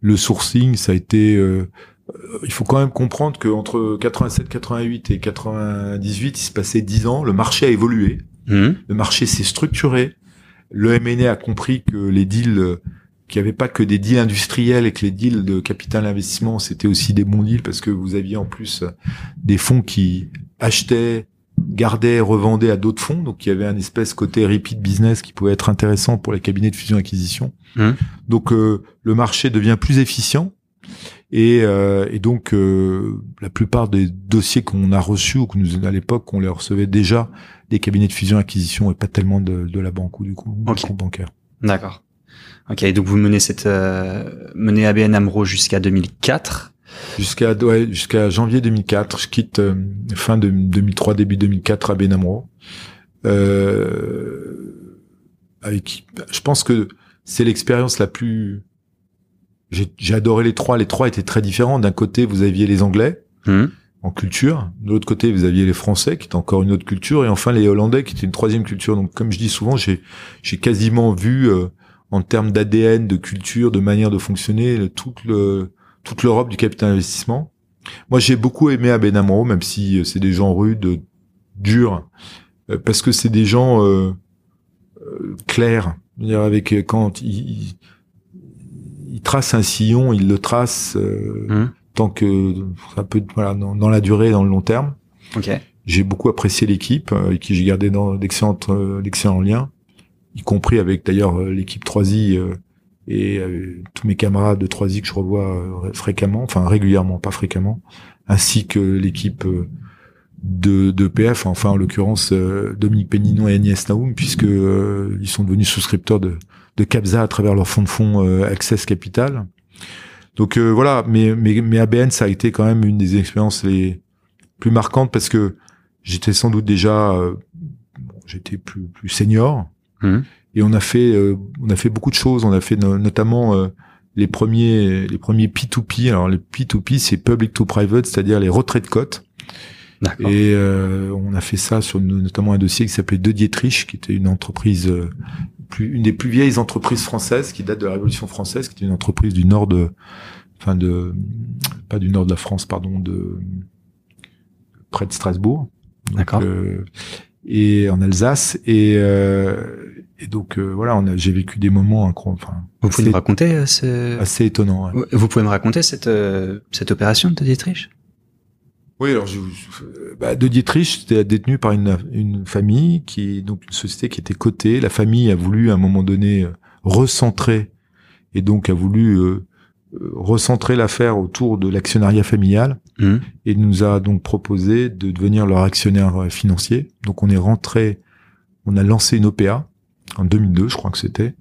[SPEAKER 1] Le sourcing, ça a été. Euh, il faut quand même comprendre que entre 87, 88 et 98, il se passait 10 ans. Le marché a évolué. Mmh. Le marché s'est structuré. Le MNE a compris que les deals, euh, qu'il n'y avait pas que des deals industriels et que les deals de capital investissement, c'était aussi des bons deals parce que vous aviez en plus des fonds qui achetaient gardait, revendait à d'autres fonds. Donc il y avait un espèce côté repeat business qui pouvait être intéressant pour les cabinets de fusion-acquisition. Mmh. Donc euh, le marché devient plus efficient. Et, euh, et donc euh, la plupart des dossiers qu'on a reçus ou que nous à l'époque on les recevait déjà des cabinets de fusion-acquisition et pas tellement de, de la banque ou du coup bancaire.
[SPEAKER 2] D'accord. Ok, donc vous menez cette menez ABN Amro jusqu'à 2004.
[SPEAKER 1] Jusqu'à ouais, jusqu'à janvier 2004, je quitte euh, fin de 2003 début 2004 à Benamro. Euh, avec, je pense que c'est l'expérience la plus. J'ai adoré les trois. Les trois étaient très différents. D'un côté, vous aviez les Anglais mmh. en culture. De l'autre côté, vous aviez les Français, qui étaient encore une autre culture, et enfin les Hollandais, qui étaient une troisième culture. Donc, comme je dis souvent, j'ai j'ai quasiment vu euh, en termes d'ADN, de culture, de manière de fonctionner, tout le toute l'Europe du capital investissement. Moi, j'ai beaucoup aimé ABN AMRO, même si euh, c'est des gens rudes, durs, euh, parce que c'est des gens euh, euh clairs. Dire avec quand ils, ils, tracent un sillon, ils le tracent mmh. tant que ça peut voilà dans, dans, la durée, dans le long terme.
[SPEAKER 2] Okay.
[SPEAKER 1] J'ai beaucoup apprécié l'équipe, avec qui j'ai gardé dans d'excellents liens, y compris avec d'ailleurs l'équipe 3i et euh, tous mes camarades de 3 que je revois euh, fréquemment, enfin régulièrement, pas fréquemment, ainsi que l'équipe euh, de, de PF, enfin en l'occurrence Dominique Péninon et Agnès Naoum, puisque ils sont devenus souscripteurs de, de Capza à travers leur fonds de fonds Access Capital. Donc voilà, mais, mais, mais ABN ça a été quand même une des expériences les plus marquantes parce que j'étais sans doute déjà, j'étais plus plus senior. Mmh et on a fait euh, on a fait beaucoup de choses on a fait notamment euh, les premiers les premiers P2P alors les P2P c'est public to private c'est-à-dire les retraits de cotes et euh, on a fait ça sur notamment un dossier qui s'appelait De Dietrich qui était une entreprise plus, une des plus vieilles entreprises françaises qui date de la Révolution française, qui est une entreprise du nord de, enfin de, pas du nord de la France, pardon, de près de Strasbourg.
[SPEAKER 2] D'accord.
[SPEAKER 1] Et en Alsace et, euh, et donc euh, voilà, on a, j'ai vécu des moments. Enfin,
[SPEAKER 2] Vous pouvez me raconter euh, ce...
[SPEAKER 1] assez étonnants. ouais.
[SPEAKER 2] Vous pouvez me raconter cette, euh, cette opération de Dietrich?
[SPEAKER 1] Oui, alors je, bah, de Dietrich, c'était détenu par une, une famille qui donc une société qui était cotée. La famille a voulu à un moment donné recentrer et donc a voulu euh, recentrer l'affaire autour de l'actionnariat familial
[SPEAKER 2] Mhm.
[SPEAKER 1] et nous a donc proposé de devenir leur actionnaire euh, financier. Donc on est rentré, on a lancé une OPA en 2002, je crois que c'était.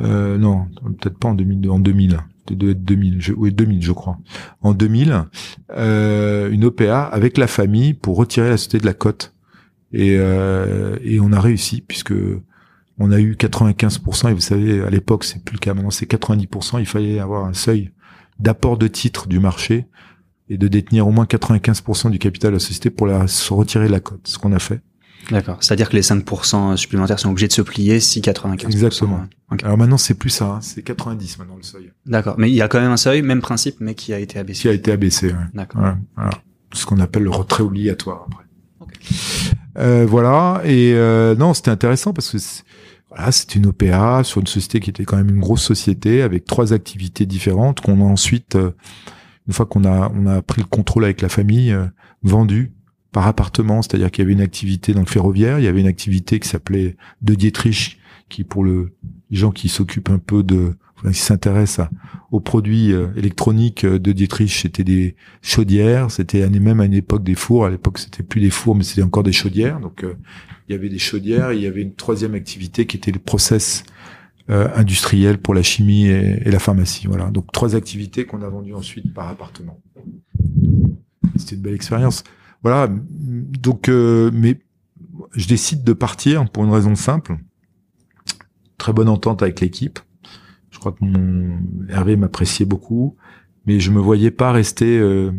[SPEAKER 1] Euh, non, peut-être pas en 2002, en 2000. Ça doit être 2000, je, oui 2000 je crois. En 2000, euh, une OPA avec la famille pour retirer la société de la cote. Et, euh, et on a réussi puisque on a eu 95% et vous savez à l'époque c'est plus le cas maintenant c'est 90%. Il fallait avoir un seuil d'apport de titres du marché et de détenir au moins 95% du capital de la société pour la se retirer de la cote. Ce qu'on a fait.
[SPEAKER 2] D'accord. C'est-à-dire que les 5% supplémentaires sont obligés de se plier si 95%.
[SPEAKER 1] Exactement. Alors maintenant c'est plus ça, hein, c'est 90 maintenant le seuil
[SPEAKER 2] D'accord. Mais il y a quand même un seuil, même principe, mais qui a été abaissé.
[SPEAKER 1] qui a été abaissé. ouais.
[SPEAKER 2] D'accord.
[SPEAKER 1] Voilà, voilà. Ce qu'on appelle le retrait obligatoire après.
[SPEAKER 2] Ok.
[SPEAKER 1] Euh, voilà. Et euh, non, c'était intéressant parce que c'est- voilà, c'était une OPA sur une société qui était quand même une grosse société avec trois activités différentes qu'on a ensuite, euh, une fois qu'on a on a pris le contrôle avec la famille, euh, vendu par appartement. C'est-à-dire qu'il y avait une activité dans le ferroviaire, il y avait une activité qui s'appelait De Dietrich, qui pour le les gens qui s'occupent un peu de qui s'intéressent à- aux produits euh, électroniques euh, de Dietrich, c'était des chaudières, c'était même à une époque des fours. À l'époque, c'était plus des fours, mais c'était encore des chaudières. Donc, euh, il y avait des chaudières. Et il y avait une troisième activité qui était le process industriel pour la chimie et, et la pharmacie. Voilà. Donc, trois activités qu'on a vendues ensuite par appartement. C'était une belle expérience. Voilà. Donc, euh, mais je décide de partir pour une raison simple. Très bonne entente avec l'équipe. Crois que mon Hervé m'appréciait beaucoup, mais je me voyais pas rester, euh,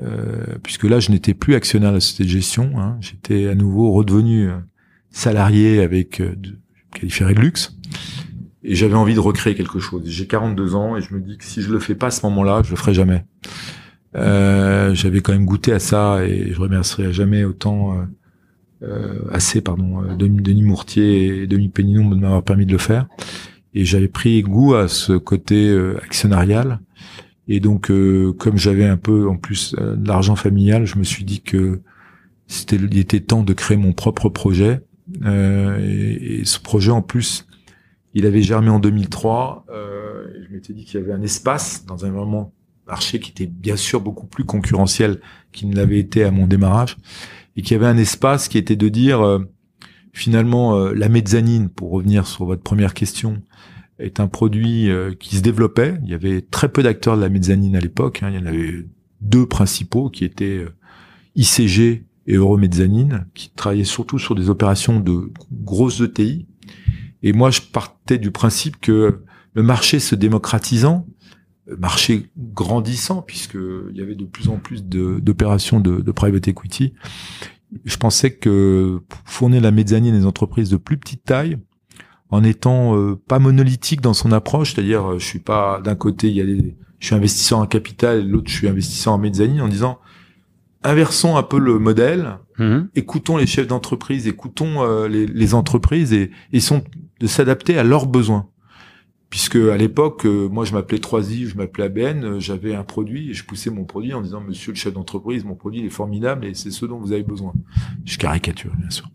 [SPEAKER 1] euh, puisque là je n'étais plus actionnaire de la société de gestion. hein. J'étais à nouveau redevenu euh, salarié avec euh, de, qualifié de luxe, et j'avais envie de recréer quelque chose. J'ai 42 ans et je me dis que si je le fais pas à ce moment-là, je le ferai jamais. Euh, j'avais quand même goûté à ça et je remercierai jamais autant. Euh, assez pardon Denis Mourtier et Denis Péninon de m'avoir permis de le faire et j'avais pris goût à ce côté euh, actionnarial. Et donc euh, comme j'avais un peu en plus euh, de l'argent familial je me suis dit que c'était il était temps de créer mon propre projet. Euh, et, ce projet en plus il avait germé en 2003 euh, je m'étais dit qu'il y avait un espace dans un vraiment marché qui était bien sûr beaucoup plus concurrentiel qu'il ne l'avait été à mon démarrage. Et qu'il y avait un espace qui était de dire euh, finalement euh, la mezzanine pour revenir sur votre première question est un produit euh, qui se développait il y avait très peu d'acteurs de la mezzanine à l'époque hein. il y en avait deux principaux qui étaient euh, ICG et Euromezzanine qui travaillaient surtout sur des opérations de grosses ETI et moi je partais du principe que le marché se démocratisant euh, marché grandissant puisque il y avait de plus en plus d'opérations de, de private equity. Je pensais que pour fournir la mezzanine à des entreprises de plus petite taille, en étant euh, pas monolithique dans son approche, c'est-à-dire euh, je suis pas d'un côté il y a des, je suis investisseur en capital, et l'autre je suis investisseur en mezzanine, en disant inversons un peu le modèle,
[SPEAKER 2] Mhm.
[SPEAKER 1] écoutons les chefs d'entreprise, écoutons euh, les, les entreprises et essayons de s'adapter à leurs besoins. Puisque à l'époque, euh, moi je m'appelais 3i, je m'appelais ABN, euh, j'avais un produit et je poussais mon produit en disant Monsieur le chef d'entreprise, mon produit il est formidable et c'est ce dont vous avez besoin. Je caricature bien sûr.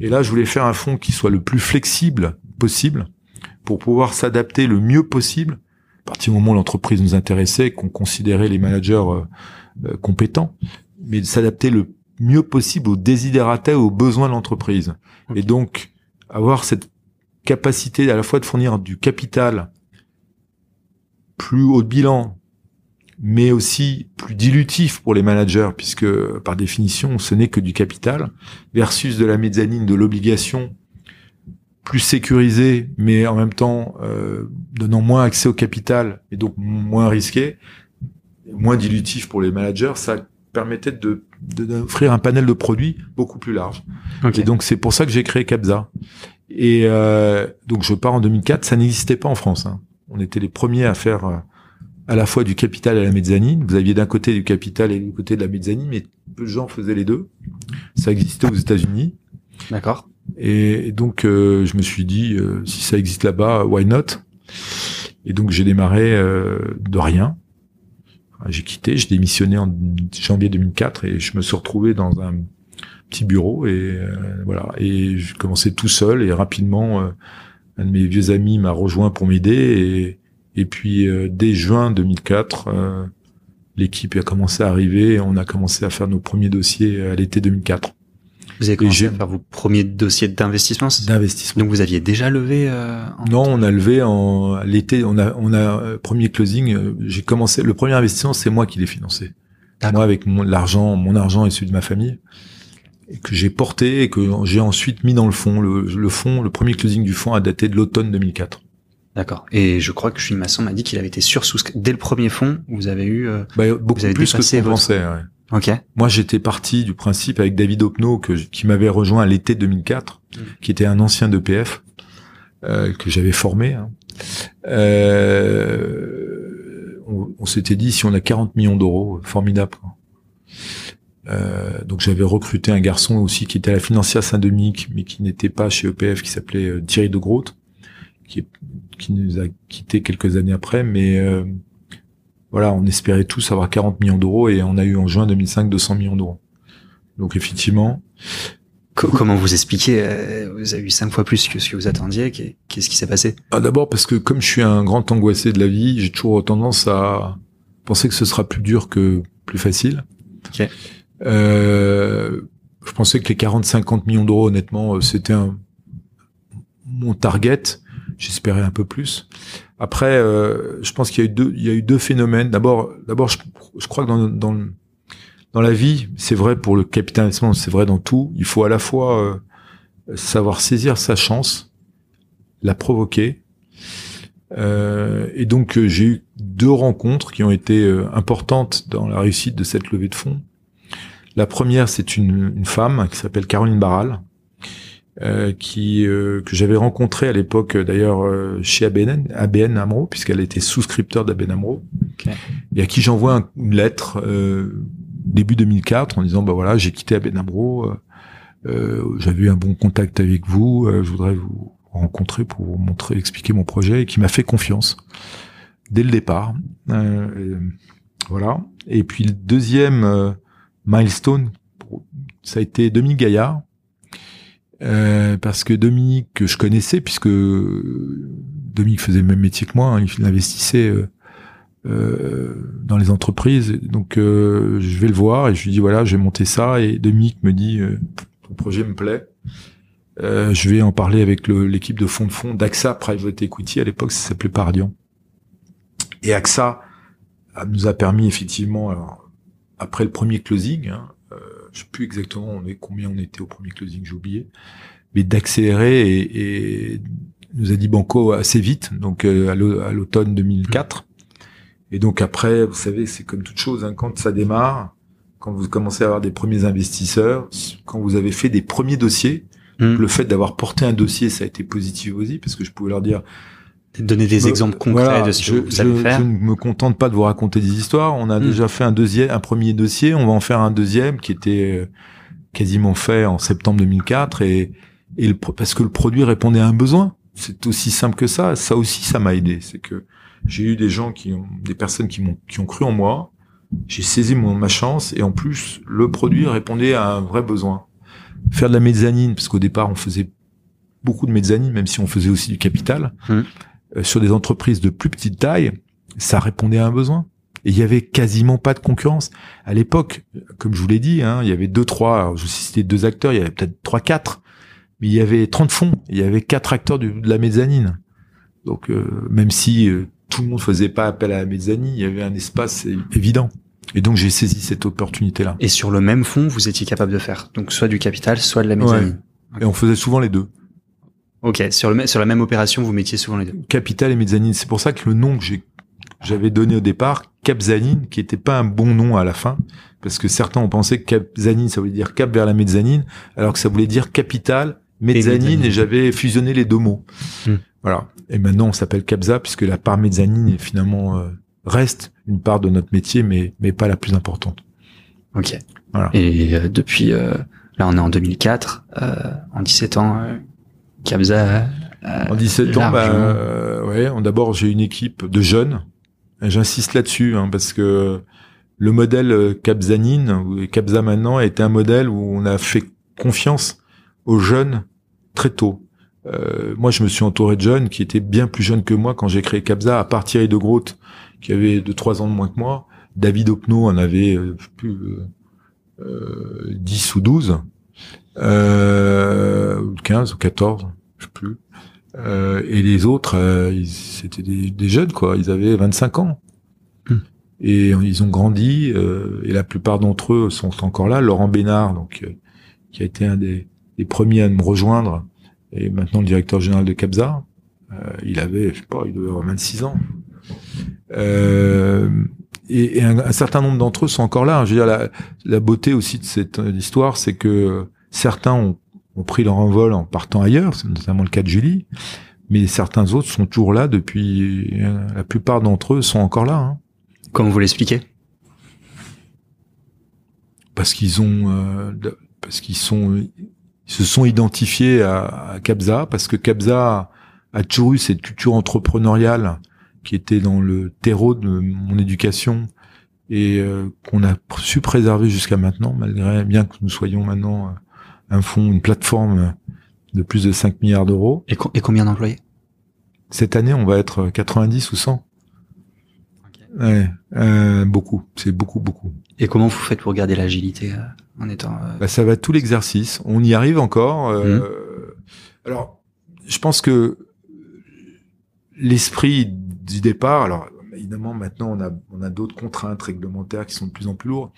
[SPEAKER 1] Et là, je voulais faire un fonds qui soit le plus flexible possible pour pouvoir s'adapter le mieux possible. À partir du moment où l'entreprise nous intéressait, qu'on considérait les managers euh, euh, compétents, mais de s'adapter le mieux possible aux désidératas et aux besoins de l'entreprise. Et donc, avoir cette capacité à la fois de fournir du capital plus haut de bilan, mais aussi plus dilutif pour les managers, puisque par définition, ce n'est que du capital, versus de la mezzanine, de l'obligation plus sécurisée, mais en même temps euh, donnant moins accès au capital et donc moins risqué, moins dilutif pour les managers, ça permettait de d'offrir un panel de produits beaucoup plus large. Et donc c'est pour ça que j'ai créé Capza. Et euh, donc je pars en 2004, ça n'existait pas en France. hein. On était les premiers à faire euh, à la fois du capital et la mezzanine. Vous aviez d'un côté du capital et du côté de la mezzanine, mais peu de gens faisaient les deux. Ça existait aux États-Unis.
[SPEAKER 2] D'accord.
[SPEAKER 1] Et donc euh, je me suis dit euh, si ça existe là-bas, why not? Et donc j'ai démarré euh, de rien. Enfin, J'ai quitté, j'ai démissionné en janvier 2004 et je me suis retrouvé dans un petit bureau et euh, voilà et je commençais tout seul et rapidement euh, un de mes vieux amis m'a rejoint pour m'aider et et puis euh, dès juin 2004 euh, l'équipe a commencé à arriver et on a commencé à faire nos premiers dossiers à l'été 2004
[SPEAKER 2] Vous avez commencé à faire vos premiers dossiers d'investissement.
[SPEAKER 1] d'investissement.
[SPEAKER 2] Donc vous aviez déjà levé euh, en-
[SPEAKER 1] Non, on a levé en l'été, on a on a premier closing, j'ai commencé le premier investissement, c'est moi qui l'ai financé. Moi avec mon l'argent, mon argent et celui de ma famille et que j'ai porté et que j'ai ensuite mis dans le fond. Le, le fond, le premier closing du fonds a daté de l'automne 2004.
[SPEAKER 2] D'accord. Et je crois que Jules Masson m'a dit qu'il avait été sursouscrit. Dès le premier fonds, vous avez eu... euh,
[SPEAKER 1] Bah, beaucoup
[SPEAKER 2] Vous avez
[SPEAKER 1] plus que ce
[SPEAKER 2] votre-
[SPEAKER 1] pensait. ouais.
[SPEAKER 2] Ok.
[SPEAKER 1] Moi, j'étais parti du principe avec David Opno que je- qui m'avait rejoint à l'été 2004,
[SPEAKER 2] Mm.
[SPEAKER 1] qui était un ancien d'EPF euh, que j'avais formé. hein. Euh, on on s'était dit si on a 40 millions d'euros, formidable. quoi. Euh, donc j'avais recruté un garçon aussi qui était à la financière Saint-Dominique, mais qui n'était pas chez EPF, qui s'appelait euh, Thierry de Groot, qui, est- qui nous a quitté quelques années après, mais euh, voilà, on espérait tous avoir 40 millions d'euros et on a eu en juin 2005 200 millions d'euros. Donc effectivement,
[SPEAKER 2] Co- comment vous expliquez euh, Vous avez eu cinq fois plus que ce que vous attendiez. Qu'est- Qu'est-ce qui s'est passé?
[SPEAKER 1] Ah, d'abord parce que comme je suis un grand angoissé de la vie, j'ai toujours tendance à penser que ce sera plus dur que plus facile.
[SPEAKER 2] Ok.
[SPEAKER 1] Euh, je pensais que les 40-50 millions d'euros, honnêtement, euh, c'était un, mon target. J'espérais un peu plus. Après, euh, je pense qu'il y a eu deux, il y a eu deux phénomènes. D'abord, d'abord, je, crois que dans, dans, dans la vie, c'est vrai pour le capital investissement, c'est vrai dans tout. Il faut à la fois euh, savoir saisir sa chance, la provoquer. Euh, et donc euh, j'ai eu deux rencontres qui ont été importantes dans la réussite de cette levée de fonds. La première, c'est une, une femme qui s'appelle Caroline Barral, euh, qui euh, que j'avais rencontrée à l'époque euh, d'ailleurs euh, chez ABN, ABN Amro, puisqu'elle était souscripteur d'ABN Amro, et à qui j'envoie un- une lettre euh, début 2004 en disant bah voilà j'ai quitté ABN Amro, j'avais eu un bon contact avec vous, euh, je voudrais vous rencontrer pour vous montrer, expliquer mon projet, et qui m'a fait confiance dès le départ. Euh, voilà. Et puis le deuxième euh, milestone, ça a été Dominique Gaillard, euh, parce que Dominique que je connaissais, puisque euh, Dominique faisait le même métier que moi, hein, il investissait euh, euh, dans les entreprises. Donc euh, je vais le voir et je lui dis voilà, j'ai monté ça, et Dominique me dit ton projet me plaît. Je vais en parler avec l'équipe de fonds de fonds d'AXA Private Equity. À l'époque, ça s'appelait Pardian. Et AXA nous a permis effectivement, après le premier closing, hein, euh, je sais plus exactement on est, combien on était au premier closing, j'ai oublié, mais d'accélérer et, et nous a dit Banco assez vite, donc euh, à l'automne 2004. Et donc après, vous savez, c'est comme toute chose, hein, quand ça démarre, quand vous commencez à avoir des premiers investisseurs, quand vous avez fait des premiers dossiers,
[SPEAKER 2] Hmm.
[SPEAKER 1] le fait d'avoir porté un dossier, ça a été positif aussi, parce que je pouvais leur dire,
[SPEAKER 2] Donner des
[SPEAKER 1] me-
[SPEAKER 2] exemples concrets
[SPEAKER 1] voilà,
[SPEAKER 2] de ce que
[SPEAKER 1] je,
[SPEAKER 2] vous savez
[SPEAKER 1] je-
[SPEAKER 2] faire.
[SPEAKER 1] je ne me contente pas de vous raconter des histoires. On a
[SPEAKER 2] Mm.
[SPEAKER 1] déjà fait un deuxième, un premier dossier. On va en faire un deuxième qui était euh, quasiment fait en septembre 2004 et, et le, pro- parce que le produit répondait à un besoin. C'est aussi simple que ça. Ça aussi, ça m'a aidé. C'est que j'ai eu des gens qui ont, des personnes qui m'ont, qui ont cru en moi. J'ai saisi mon, ma chance et en plus, le produit répondait à un vrai besoin. Faire de la mezzanine, parce qu'au départ, on faisait beaucoup de mezzanine, même si on faisait aussi du capital,
[SPEAKER 2] Mm.
[SPEAKER 1] Euh, sur des entreprises de plus petite taille, ça répondait à un besoin. Et il y avait quasiment pas de concurrence. À l'époque, comme je vous l'ai dit, hein, il y avait deux, trois, je vous citais deux acteurs, il y avait peut-être trois, quatre, mais il y avait 30 fonds, il y avait quatre acteurs du- de la mezzanine. Donc, euh, même si euh, tout le monde faisait pas appel à la mezzanine, il y avait un espace évident. Et donc, j'ai saisi cette opportunité-là.
[SPEAKER 2] Et sur le même fonds, vous étiez capable de faire donc soit du capital, soit de la mezzanine.
[SPEAKER 1] Et on faisait souvent les deux.
[SPEAKER 2] Ok, sur le même- sur la même opération, vous mettiez souvent les deux.
[SPEAKER 1] Capital et mezzanine. C'est pour ça que le nom que j'avais donné au départ capzanine, qui était pas un bon nom à la fin, parce que certains ont pensé que capzanine, ça voulait dire cap vers la mezzanine, alors que ça voulait dire capital, mezzanine, et, j'avais fusionné les deux mots. Hmm. Voilà. Et maintenant, on s'appelle capza, puisque la part mezzanine est finalement euh, reste une part de notre métier, mais mais pas la plus importante.
[SPEAKER 2] Ok. Voilà. Et euh, depuis, euh, là, on est en 2004, en 17 ans, Capza.
[SPEAKER 1] en 17 ans, bah, ouais. D'abord, j'ai une équipe de jeunes J'insiste là-dessus hein, parce que le modèle euh, Capzanine ou Capza maintenant était un modèle où on a fait confiance aux jeunes très tôt. Euh, moi, je me suis entouré de jeunes qui étaient bien plus jeunes que moi quand j'ai créé Capza, à part Thierry de Groot, qui avait de trois ans de moins que moi. David Opno en avait euh, plus euh, 10 ou 12, euh, ou 15 ou 14, je sais plus. Euh, et les autres, euh, c'était des, jeunes, quoi. Ils avaient 25 ans. Hmm. Et ils ont grandi, euh, et la plupart d'entre eux sont encore là. Laurent Bénard, donc, qui a été un des, premiers à me rejoindre, et maintenant le directeur général de Capza. il avait, je sais pas, il devait avoir 26 ans. Et, un, certain nombre d'entre eux sont encore là. Je veux dire, la, la beauté aussi de cette histoire, c'est que certains ont ont pris leur envol en partant ailleurs, c'est notamment le cas de Julie, mais certains autres sont toujours là depuis, euh, la plupart d'entre eux sont encore là. Hein.
[SPEAKER 2] Comment vous l'expliquez?
[SPEAKER 1] Parce qu'ils ont, euh, parce qu'ils sont, ils se sont identifiés à, à Capza, parce que Capza a toujours eu cette culture entrepreneuriale qui était dans le terreau de mon éducation et euh, qu'on a su préserver jusqu'à maintenant, malgré bien que nous soyons maintenant un fonds, une plateforme de plus de 5 milliards d'euros.
[SPEAKER 2] Et, combien d'employés?
[SPEAKER 1] Cette année, on va être 90 ou 100. Ouais, euh, beaucoup, c'est beaucoup, beaucoup.
[SPEAKER 2] Et comment vous faites pour garder l'agilité euh, en étant euh,
[SPEAKER 1] bah, Ça va tout l'exercice. On y arrive encore. Mmh. Alors, je pense que l'esprit du départ, alors évidemment, maintenant, on a, on a d'autres contraintes réglementaires qui sont de plus en plus lourdes.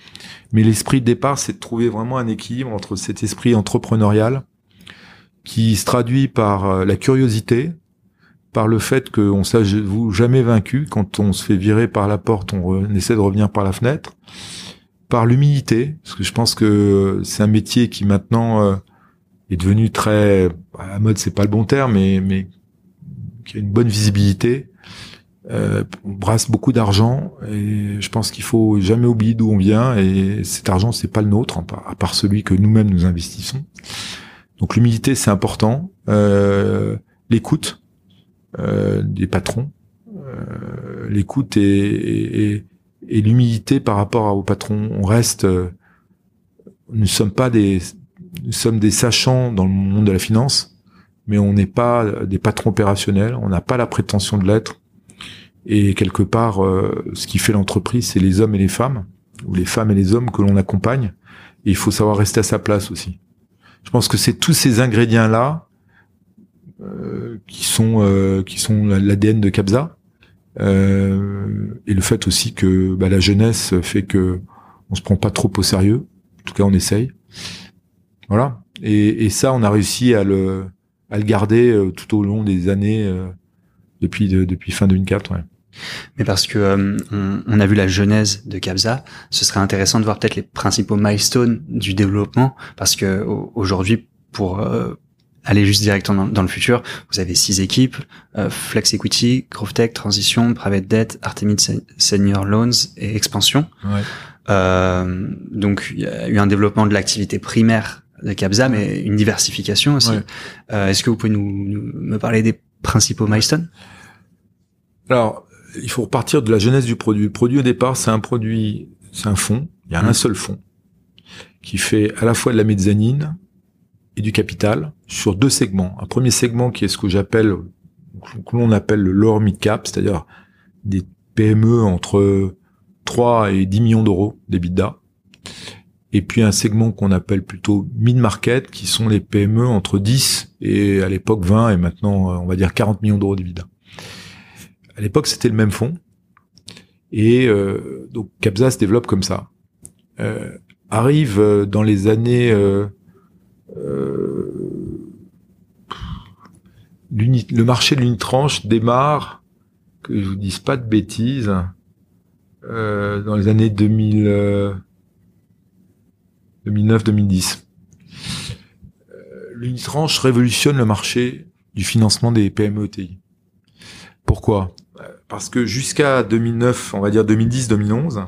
[SPEAKER 1] Mais l'esprit de départ, c'est de trouver vraiment un équilibre entre cet esprit entrepreneurial qui se traduit par euh, la curiosité, par le fait qu'on ne vous jamais vaincu. Quand on se fait virer par la porte, on, essaie de revenir par la fenêtre. Par l'humilité, parce que je pense que c'est un métier qui maintenant euh, est devenu très à la mode, c'est pas le bon terme, mais, mais qui a une bonne visibilité euh, on brasse beaucoup d'argent et je pense qu'il faut jamais oublier d'où on vient et cet argent c'est pas le nôtre à part celui que nous-mêmes nous investissons. Donc l'humilité c'est important, euh, l'écoute euh, des patrons, euh, l'écoute et, et, et l'humilité par rapport aux patrons. On reste, euh, nous sommes pas des, nous sommes des sachants dans le monde de la finance, mais on n'est pas des patrons opérationnels. On n'a pas la prétention de l'être et quelque part, euh, ce qui fait l'entreprise, c'est les hommes et les femmes, ou les femmes et les hommes que l'on accompagne. Et il faut savoir rester à sa place aussi. Je pense que c'est tous ces ingrédients-là euh, qui sont euh, qui sont l'ADN de Capza. Euh, et le fait aussi que bah, la jeunesse fait que on se prend pas trop au sérieux. En tout cas, on essaye. Voilà. Et, et ça, on a réussi à le à le garder tout au long des années depuis de, depuis fin 2004. Ouais
[SPEAKER 2] mais parce que euh, on, a vu la genèse de Capza, ce serait intéressant de voir peut-être les principaux milestones du développement, parce que aujourd'hui, pour euh, aller juste directement dans, le futur, vous avez six équipes euh, Flex Equity, Growth Tech, Transition, Private Debt, Artemis Senior Loans et Expansion. donc il y a eu un développement de l'activité primaire de Capza, mais une diversification aussi. Est-ce que vous pouvez nous, nous, me parler des principaux milestones?
[SPEAKER 1] Alors, il faut repartir de la genèse du produit. Le produit au départ, c'est un produit, c'est un fonds. Il y a un seul fonds qui fait à la fois de la mezzanine et du capital sur deux segments. Un premier segment qui est ce que j'appelle, que l'on appelle le lower mid cap, c'est-à-dire des PME entre 3 et 10 millions d'euros d'EBITDA. Et puis un segment qu'on appelle plutôt mid-market, qui sont les PME entre 10 et à l'époque 20 et maintenant on va dire 40 millions d'euros d'EBITDA. À l'époque, c'était le même fond. Et euh, donc Capza se développe comme ça. Euh, arrive euh, dans les années euh, le marché de l'unitranche démarre que je vous dise pas de bêtises, euh, dans les années 2000, 2009-2010. Euh, L'unitranche révolutionne le marché du financement des PME ETI. Pourquoi? Parce que jusqu'à 2009, on va dire 2010-2011,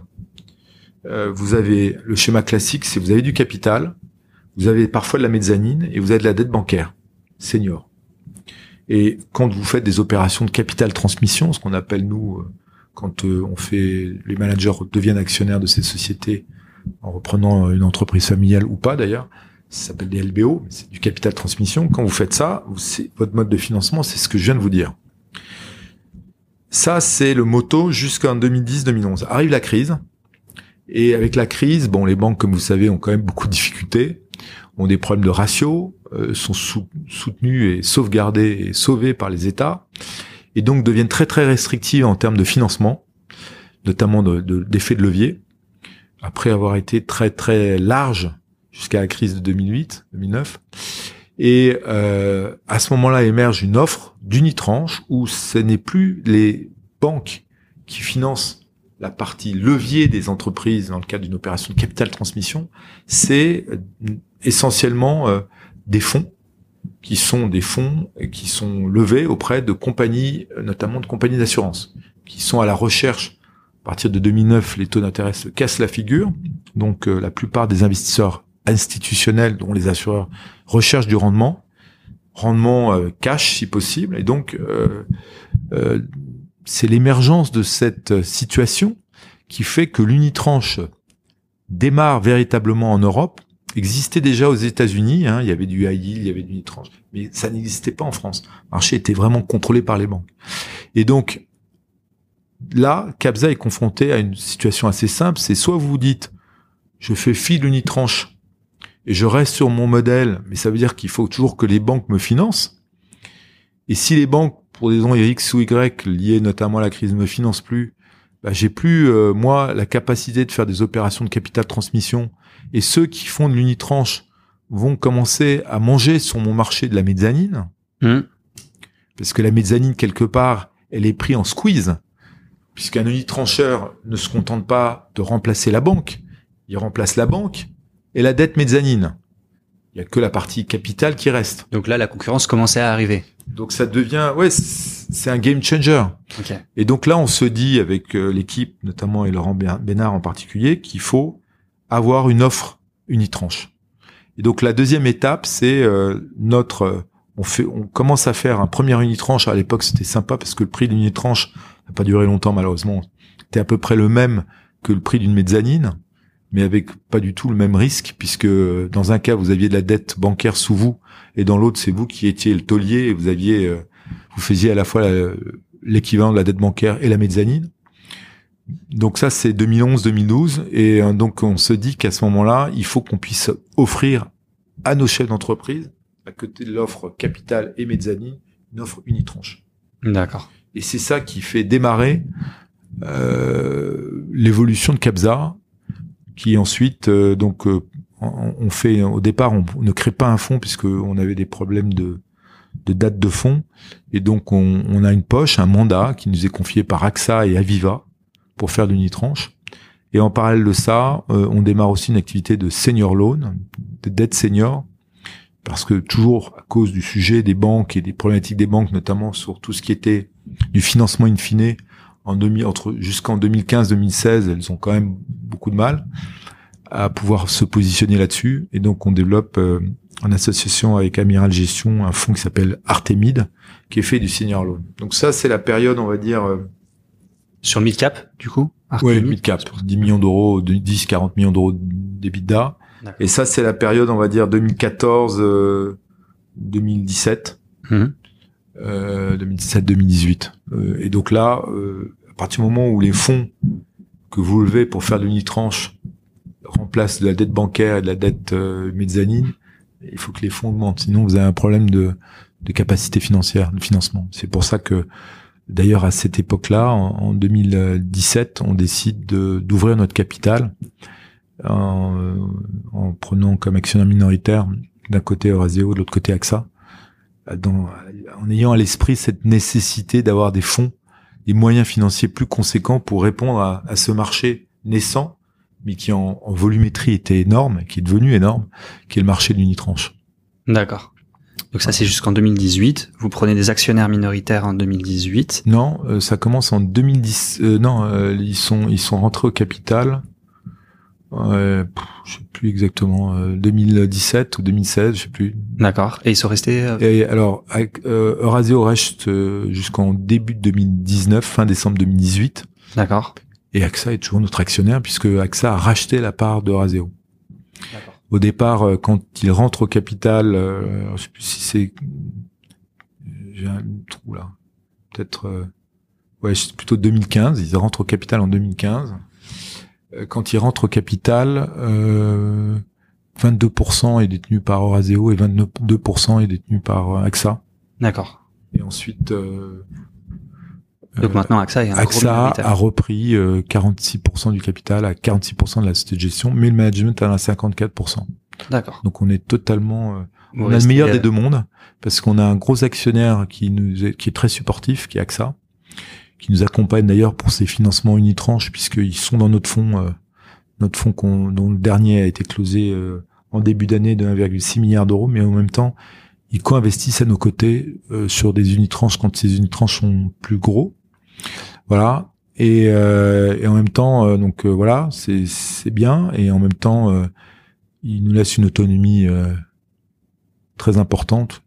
[SPEAKER 1] euh, vous avez le schéma classique, c'est vous avez du capital, vous avez parfois de la mezzanine et vous avez de la dette bancaire senior. Et quand vous faites des opérations de capital transmission, ce qu'on appelle nous, euh, quand euh, on fait, les managers deviennent actionnaires de ces sociétés en reprenant une entreprise familiale ou pas d'ailleurs, ça s'appelle des LBO, c'est du capital transmission. Quand vous faites ça, votre mode de financement, c'est ce que je viens de vous dire. Ça, c'est le moto jusqu'en 2010-2011. Arrive la crise. Et avec la crise, bon, les banques, comme vous savez, ont quand même beaucoup de difficultés, ont des problèmes de ratio, euh, sont soutenues et sauvegardées et sauvées par les États, et donc deviennent très très restrictives en termes de financement, notamment d'effet de, de levier, après avoir été très très large jusqu'à la crise de 2008, 2009. Et euh, à ce moment-là émerge une offre d'unitranche où ce n'est plus les banques qui financent la partie levier des entreprises dans le cadre d'une opération de capital transmission, c'est euh, essentiellement euh, des fonds qui sont des fonds qui sont levés auprès de compagnies, notamment de compagnies d'assurance, qui sont à la recherche. À partir de 2009, les taux d'intérêt se cassent la figure, donc la plupart des investisseurs institutionnels, dont les assureurs, recherchent du rendement, rendement euh, cash si possible. Et donc, euh, euh, c'est l'émergence de cette situation qui fait que l'unitranche démarre véritablement en Europe. Existait déjà aux États-Unis, hein, il y avait du high yield, il y avait du unitranche, mais ça n'existait pas en France. Le marché était vraiment contrôlé par les banques. Et donc, là, Capza est confronté à une situation assez simple, c'est soit vous vous dites, je fais fi de l'unitranche et je reste sur mon modèle, mais ça veut dire qu'il faut toujours que les banques me financent. Et si les banques, pour des raisons X ou Y, liées notamment à la crise, ne me financent plus, bah, j'ai plus, euh, moi, la capacité de faire des opérations de capital transmission. Et ceux qui font de l'unitranche vont commencer à manger sur mon marché de la mezzanine. Mmh. Parce que la mezzanine, quelque part, elle est prise en squeeze. Puisqu'un unitrancheur ne se contente pas de remplacer la banque. Il remplace la banque, et la dette mezzanine. Il y a que la partie capitale qui reste.
[SPEAKER 2] Donc là, la concurrence commençait à arriver.
[SPEAKER 1] Donc ça devient, ouais, c'est un game changer. Et donc là, on se dit avec euh, l'équipe, notamment et Laurent Bénard en particulier, qu'il faut avoir une offre unitranche. Et donc la deuxième étape, c'est euh, notre, on fait, on commence à faire un premier unitranche. À l'époque, c'était sympa parce que le prix d'une unitranche n'a pas duré longtemps malheureusement. C'était à peu près le même que le prix d'une mezzanine mais avec pas du tout le même risque, puisque dans un cas, vous aviez de la dette bancaire sous vous, et dans l'autre, c'est vous qui étiez le taulier, et vous aviez, euh, vous faisiez à la fois l'équivalent de la dette bancaire et la mezzanine. Donc ça, c'est 2011-2012, et euh, donc on se dit qu'à ce moment-là, il faut qu'on puisse offrir à nos chefs d'entreprise, à côté de l'offre capital et mezzanine, une offre unitranche.
[SPEAKER 2] D'accord.
[SPEAKER 1] Et c'est ça qui fait démarrer euh, l'évolution de Capza qui ensuite euh, donc euh, on fait au départ on, ne crée pas un fonds puisque on avait des problèmes de de date de fonds et donc on, on, a une poche, un mandat qui nous est confié par AXA et Aviva pour faire du nitranche. Et en parallèle de ça, euh, on démarre aussi une activité de senior loan, de dette senior, parce que toujours à cause du sujet des banques et des problématiques des banques, notamment sur tout ce qui était du financement in fine, en demi, entre jusqu'en 2015-2016, elles ont quand même beaucoup de mal à pouvoir se positionner là-dessus. Et donc, on développe euh, en association avec Amiral Gestion un fonds qui s'appelle Artemide, qui est fait du senior loan. Donc ça, c'est la période, on va dire... Euh,
[SPEAKER 2] Sur mid-cap, du coup?
[SPEAKER 1] Oui, mid-cap. 10 millions d'euros, 10, 40 millions d'euros d'EBITDA. Et ça, c'est la période, on va dire, 2014, 2017. 2017-2018. et donc là, euh, à partir du moment où les fonds que vous levez pour faire de l'unitranche remplacent de la dette bancaire et de la dette euh, mezzanine, il faut que les fonds augmentent. Sinon, vous avez un problème de, de capacité financière, de financement. C'est pour ça que, d'ailleurs, à cette époque-là, en, 2017, on décide d'ouvrir notre capital en, en, prenant comme actionnaire minoritaire d'un côté Eurasio, de l'autre côté AXA, dans, en ayant à l'esprit cette nécessité d'avoir des fonds des moyens financiers plus conséquents pour répondre à, à ce marché naissant, mais qui en, en, volumétrie était énorme, qui est devenu énorme, qui est le marché de l'unitranche.
[SPEAKER 2] D'accord. Donc ça c'est jusqu'en 2018. Vous prenez des actionnaires minoritaires en 2018.
[SPEAKER 1] Non, euh, ça commence en 2010. Euh, non, euh, ils sont ils sont rentrés au capital. Euh, je sais plus exactement 2017 ou 2016, je sais plus.
[SPEAKER 2] D'accord. Et ils sont restés.
[SPEAKER 1] Et alors, Eurasio reste jusqu'en début de 2019, fin décembre 2018.
[SPEAKER 2] D'accord.
[SPEAKER 1] Et AXA est toujours notre actionnaire puisque AXA a racheté la part d'Eurasio. D'accord au départ, euh, quand il rentre au capital, euh, je sais plus si c'est, j'ai un trou là, peut-être, euh, ouais, c'est plutôt 2015. Il rentre au capital en 2015. Euh, quand il rentre au capital, 22% est détenu par Euraseo et 22% est détenu par AXA.
[SPEAKER 2] D'accord.
[SPEAKER 1] Et ensuite,
[SPEAKER 2] donc maintenant, AXA, est un
[SPEAKER 1] AXA a repris 46% euh, du capital à 46% de la société de gestion, mais le management a 54%.
[SPEAKER 2] D'accord.
[SPEAKER 1] Donc on est totalement, euh, on a le meilleur des deux mondes parce qu'on a un gros actionnaire qui nous est, qui est très supportif, qui est AXA, qui nous accompagne d'ailleurs pour ses financements unitranches puisqu'ils sont dans notre fonds, euh, notre fonds dont le dernier a été closé en début d'année de 1,6 milliard d'euros, mais en même temps ils co-investissent à nos côtés sur des unitranches quand ces unitranches sont plus gros voilà. Et, euh, et en même temps, euh, donc euh, voilà, c'est bien. Et en même temps, il nous laisse une autonomie très importante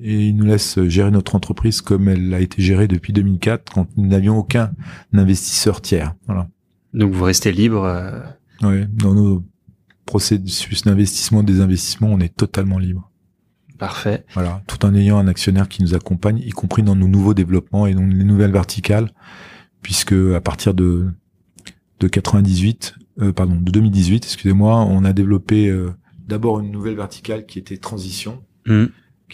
[SPEAKER 1] et il nous laisse gérer notre entreprise comme elle a été gérée depuis 2004 quand nous n'avions aucun investisseur tiers. Voilà.
[SPEAKER 2] Donc vous restez libre.
[SPEAKER 1] Oui, dans nos processus d'investissement, des investissements, on est totalement libre.
[SPEAKER 2] Parfait.
[SPEAKER 1] Voilà, tout en ayant un actionnaire qui nous accompagne, y compris dans nos nouveaux développements et dans les nouvelles verticales, puisque à partir de de 98, euh, pardon, de 2018, excusez-moi, on a développé euh, d'abord une nouvelle verticale qui était transition,
[SPEAKER 2] mmh.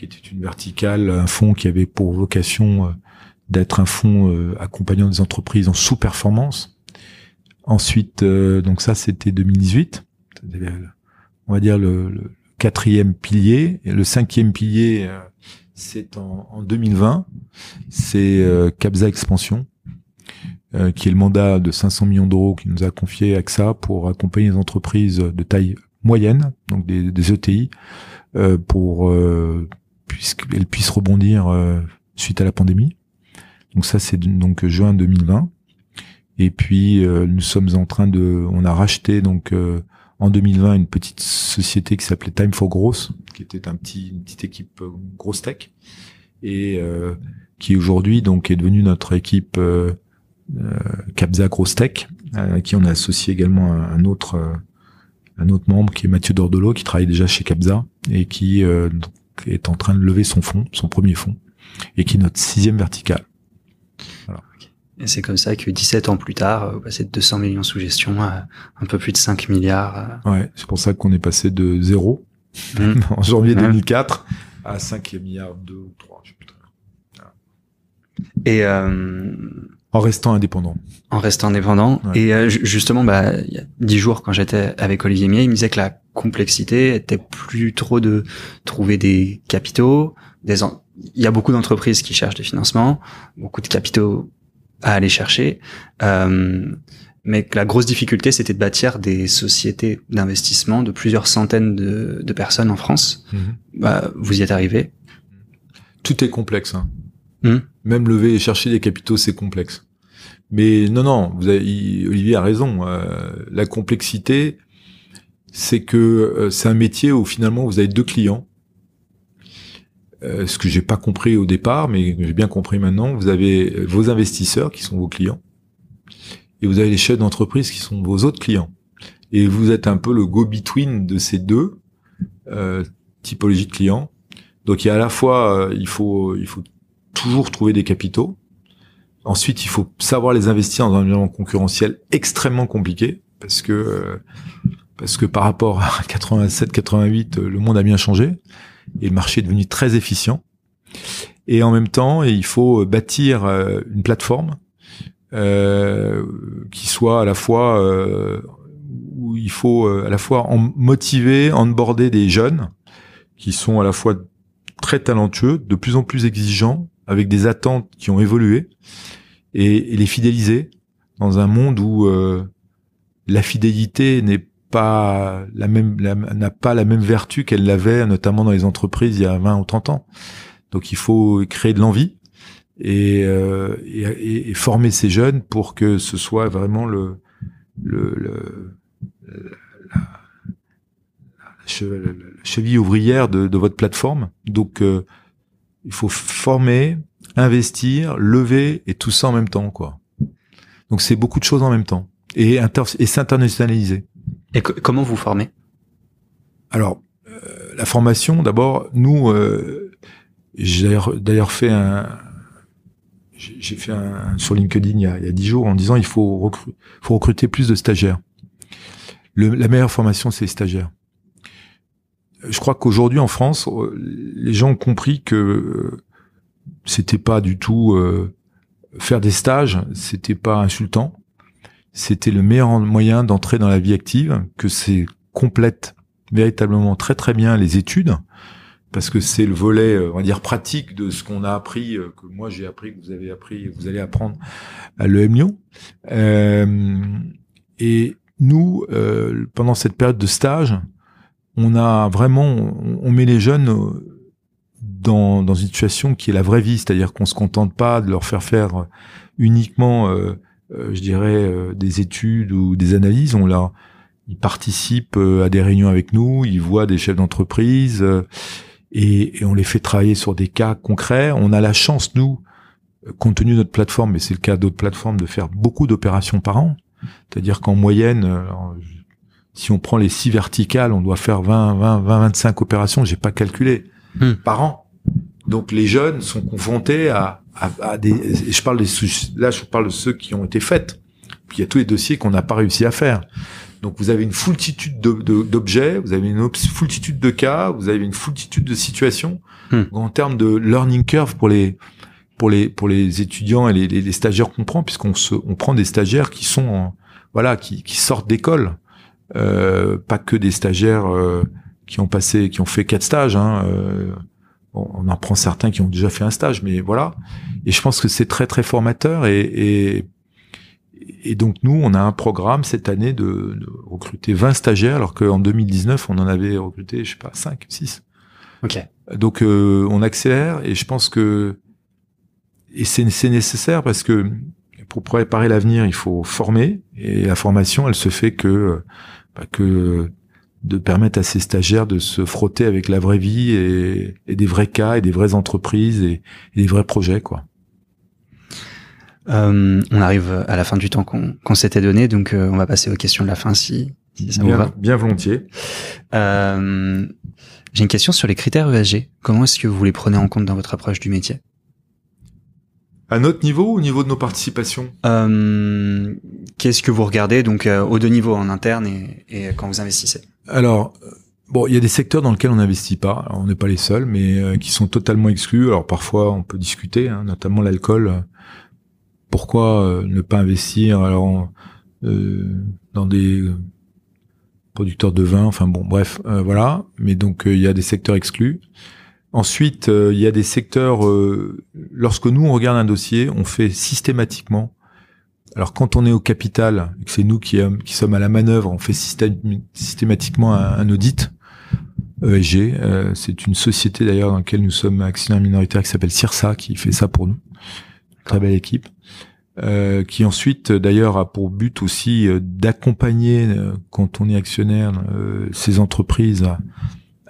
[SPEAKER 1] Qui était une verticale, un fonds qui avait pour vocation euh, d'être un fonds accompagnant des entreprises en sous-performance. Ensuite, donc ça c'était 2018, on va dire le, le quatrième pilier. Et le cinquième pilier, euh, c'est en, en, 2020, c'est euh, Capsa Expansion, euh, qui est le mandat de 500 millions d'euros qui nous a confié AXA pour accompagner les entreprises de taille moyenne, donc des, des ETI, euh, pour puisqu'elles puissent rebondir suite à la pandémie. Donc ça, c'est donc juin 2020. Et puis nous sommes en train de, on a racheté donc en 2020 une petite société qui s'appelait Time for Growth, qui était un petit, une petite équipe euh, grosse tech, et euh, qui aujourd'hui donc est devenue notre équipe euh, euh Capza Grosse Tech, à qui on a associé également un, autre un autre membre qui est Mathieu Dordolo, qui travaille déjà chez Capza et qui est en train de lever son fonds, son premier fonds, et qui est notre sixième verticale.
[SPEAKER 2] Et c'est comme ça que 17 ans plus tard, euh, vous passez de 200 millions sous gestion à un peu plus de 5 milliards.
[SPEAKER 1] Euh. Ouais, c'est pour ça qu'on est passé de zéro mmh. en janvier 2004 à 5 milliards 2 ou 3, je sais plus
[SPEAKER 2] Et euh...
[SPEAKER 1] en restant indépendant.
[SPEAKER 2] En restant indépendant. Et euh, justement, bah, il y a 10 jours quand j'étais avec Olivier Mier, il me disait que la complexité était plus trop de trouver des capitaux, des il y a beaucoup d'entreprises qui cherchent des financements, beaucoup de capitaux à aller chercher. Euh, mais que la grosse difficulté, c'était de bâtir des sociétés d'investissement de plusieurs centaines de, de personnes en France. Mhm. Bah, vous y êtes arrivé.
[SPEAKER 1] Tout est complexe. Hein.
[SPEAKER 2] Hmm.
[SPEAKER 1] Même lever et chercher des capitaux, c'est complexe. Mais non, non, vous avez, Olivier a raison. Euh, la complexité, c'est que euh, c'est un métier où finalement vous avez deux clients euh, ce que j'ai pas compris au départ, mais j'ai bien compris maintenant, vous avez vos investisseurs qui sont vos clients, et vous avez les chefs d'entreprise qui sont vos autres clients. Et vous êtes un peu le go-between de ces deux euh, typologies de clients. Donc il y a à la fois, euh, il faut, il faut toujours trouver des capitaux. Ensuite, il faut savoir les investir dans un environnement concurrentiel extrêmement compliqué parce que euh, parce que par rapport à 87-88, le monde a bien changé et le marché est devenu très efficient. Et en même temps, il faut bâtir euh, une plateforme euh, qui soit à la fois euh, où il faut euh, à la fois en motiver, onboarder des jeunes qui sont à la fois très talentueux, de plus en plus exigeants, avec des attentes qui ont évolué, et, les fidéliser dans un monde où la fidélité n'est pas la même n'a pas la même vertu qu'elle l'avait notamment dans les entreprises il y a 20 ou 30 ans. Donc il faut créer de l'envie et, euh, et, et, former ces jeunes pour que ce soit vraiment le, le, le la, la, cheville ouvrière de, de, votre plateforme. Donc euh, il faut former, investir, lever et tout ça en même temps quoi. Donc c'est beaucoup de choses en même temps et, et s'internationaliser.
[SPEAKER 2] Et comment vous formez?
[SPEAKER 1] Alors, euh, la formation, d'abord, nous, euh, j'ai d'ailleurs fait un, j'ai fait un sur LinkedIn il y a dix jours en disant il faut, faut recruter plus de stagiaires. Le, la meilleure formation, c'est les stagiaires. Je crois qu'aujourd'hui en France, euh, les gens ont compris que c'était pas du tout faire des stages, c'était pas insultant c'était le meilleur moyen d'entrer dans la vie active, que c'est complète véritablement très très bien les études, parce que c'est le volet, euh, on va dire, pratique de ce qu'on a appris, euh, que moi j'ai appris, que vous avez appris, que vous allez apprendre à l'EM Lyon. Euh, et nous, euh, pendant cette période de stage, on a vraiment, on, met les jeunes dans, dans une situation qui est la vraie vie, c'est-à-dire qu'on se contente pas de leur faire faire uniquement euh, je dirais, euh, des études ou des analyses. On l'a, ils participent euh, à des réunions avec nous, ils voient des chefs d'entreprise et, et, on les fait travailler sur des cas concrets. On a la chance, nous, compte tenu de notre plateforme, mais c'est le cas d'autres plateformes, de faire beaucoup d'opérations par an. C'est-à-dire qu'en moyenne, si on prend les six verticales, on doit faire 20, 20, 20, 25 opérations, j'ai pas calculé, hmm. par an. Donc les jeunes sont confrontés à, à, des, je parle des, là je parle de ceux qui ont été faites. Puis il y a tous les dossiers qu'on n'a pas réussi à faire. Donc vous avez une foultitude d'objets, vous avez une foultitude de cas, vous avez une foultitude de situations. Hmm. En termes de learning curve pour les pour les pour les étudiants et les, les, stagiaires qu'on prend, puisqu'on se on prend des stagiaires qui sont voilà qui, qui sortent d'école, pas que des stagiaires euh, qui ont passé qui ont fait quatre stages. Hein, euh, on en prend certains qui ont déjà fait un stage, mais voilà. Et je pense que c'est très très formateur et, et, et donc nous, on a un programme cette année de, de recruter 20 stagiaires, alors qu'en 2019, on en avait recruté, je sais pas, 5, 6.
[SPEAKER 2] Ok.
[SPEAKER 1] Donc euh, on accélère et je pense que et c'est nécessaire parce que pour préparer l'avenir, il faut former et la formation, elle se fait que que de permettre à ces stagiaires de se frotter avec la vraie vie et, des vrais cas et des vraies entreprises et, des vrais projets quoi.
[SPEAKER 2] Euh, on arrive à la fin du temps qu'on s'était donné, donc euh, on va passer aux questions de la fin si, ça
[SPEAKER 1] bien,
[SPEAKER 2] vous va.
[SPEAKER 1] Bien volontiers.
[SPEAKER 2] Euh, J'ai une question sur les critères ESG. Comment est-ce que vous les prenez en compte dans votre approche du métier?
[SPEAKER 1] À notre niveau ou au niveau de nos participations?
[SPEAKER 2] Euh, Qu'est-ce que vous regardez donc euh, aux deux niveaux, en interne et, et quand vous investissez?
[SPEAKER 1] Alors, euh, bon, il y a des secteurs dans lesquels on n'investit pas. on n'est pas les seuls, mais euh, qui sont totalement exclus. Alors parfois, on peut discuter, hein, notamment l'alcool. Pourquoi ne pas investir alors dans des producteurs de vin? Enfin bon, bref, voilà. Mais donc il y a des secteurs exclus. Ensuite, euh, il y a des secteurs, euh, lorsque nous on regarde un dossier, on fait systématiquement, alors quand on est au capital, c'est nous qui, qui, sommes à la manœuvre, on fait systématiquement un, audit ESG. Euh, c'est une société d'ailleurs dans laquelle nous sommes actionnaires minoritaires qui s'appelle CIRSA, qui fait ça pour nous. Très belle équipe. qui ensuite d'ailleurs a pour but aussi d'accompagner quand on est actionnaire ces entreprises à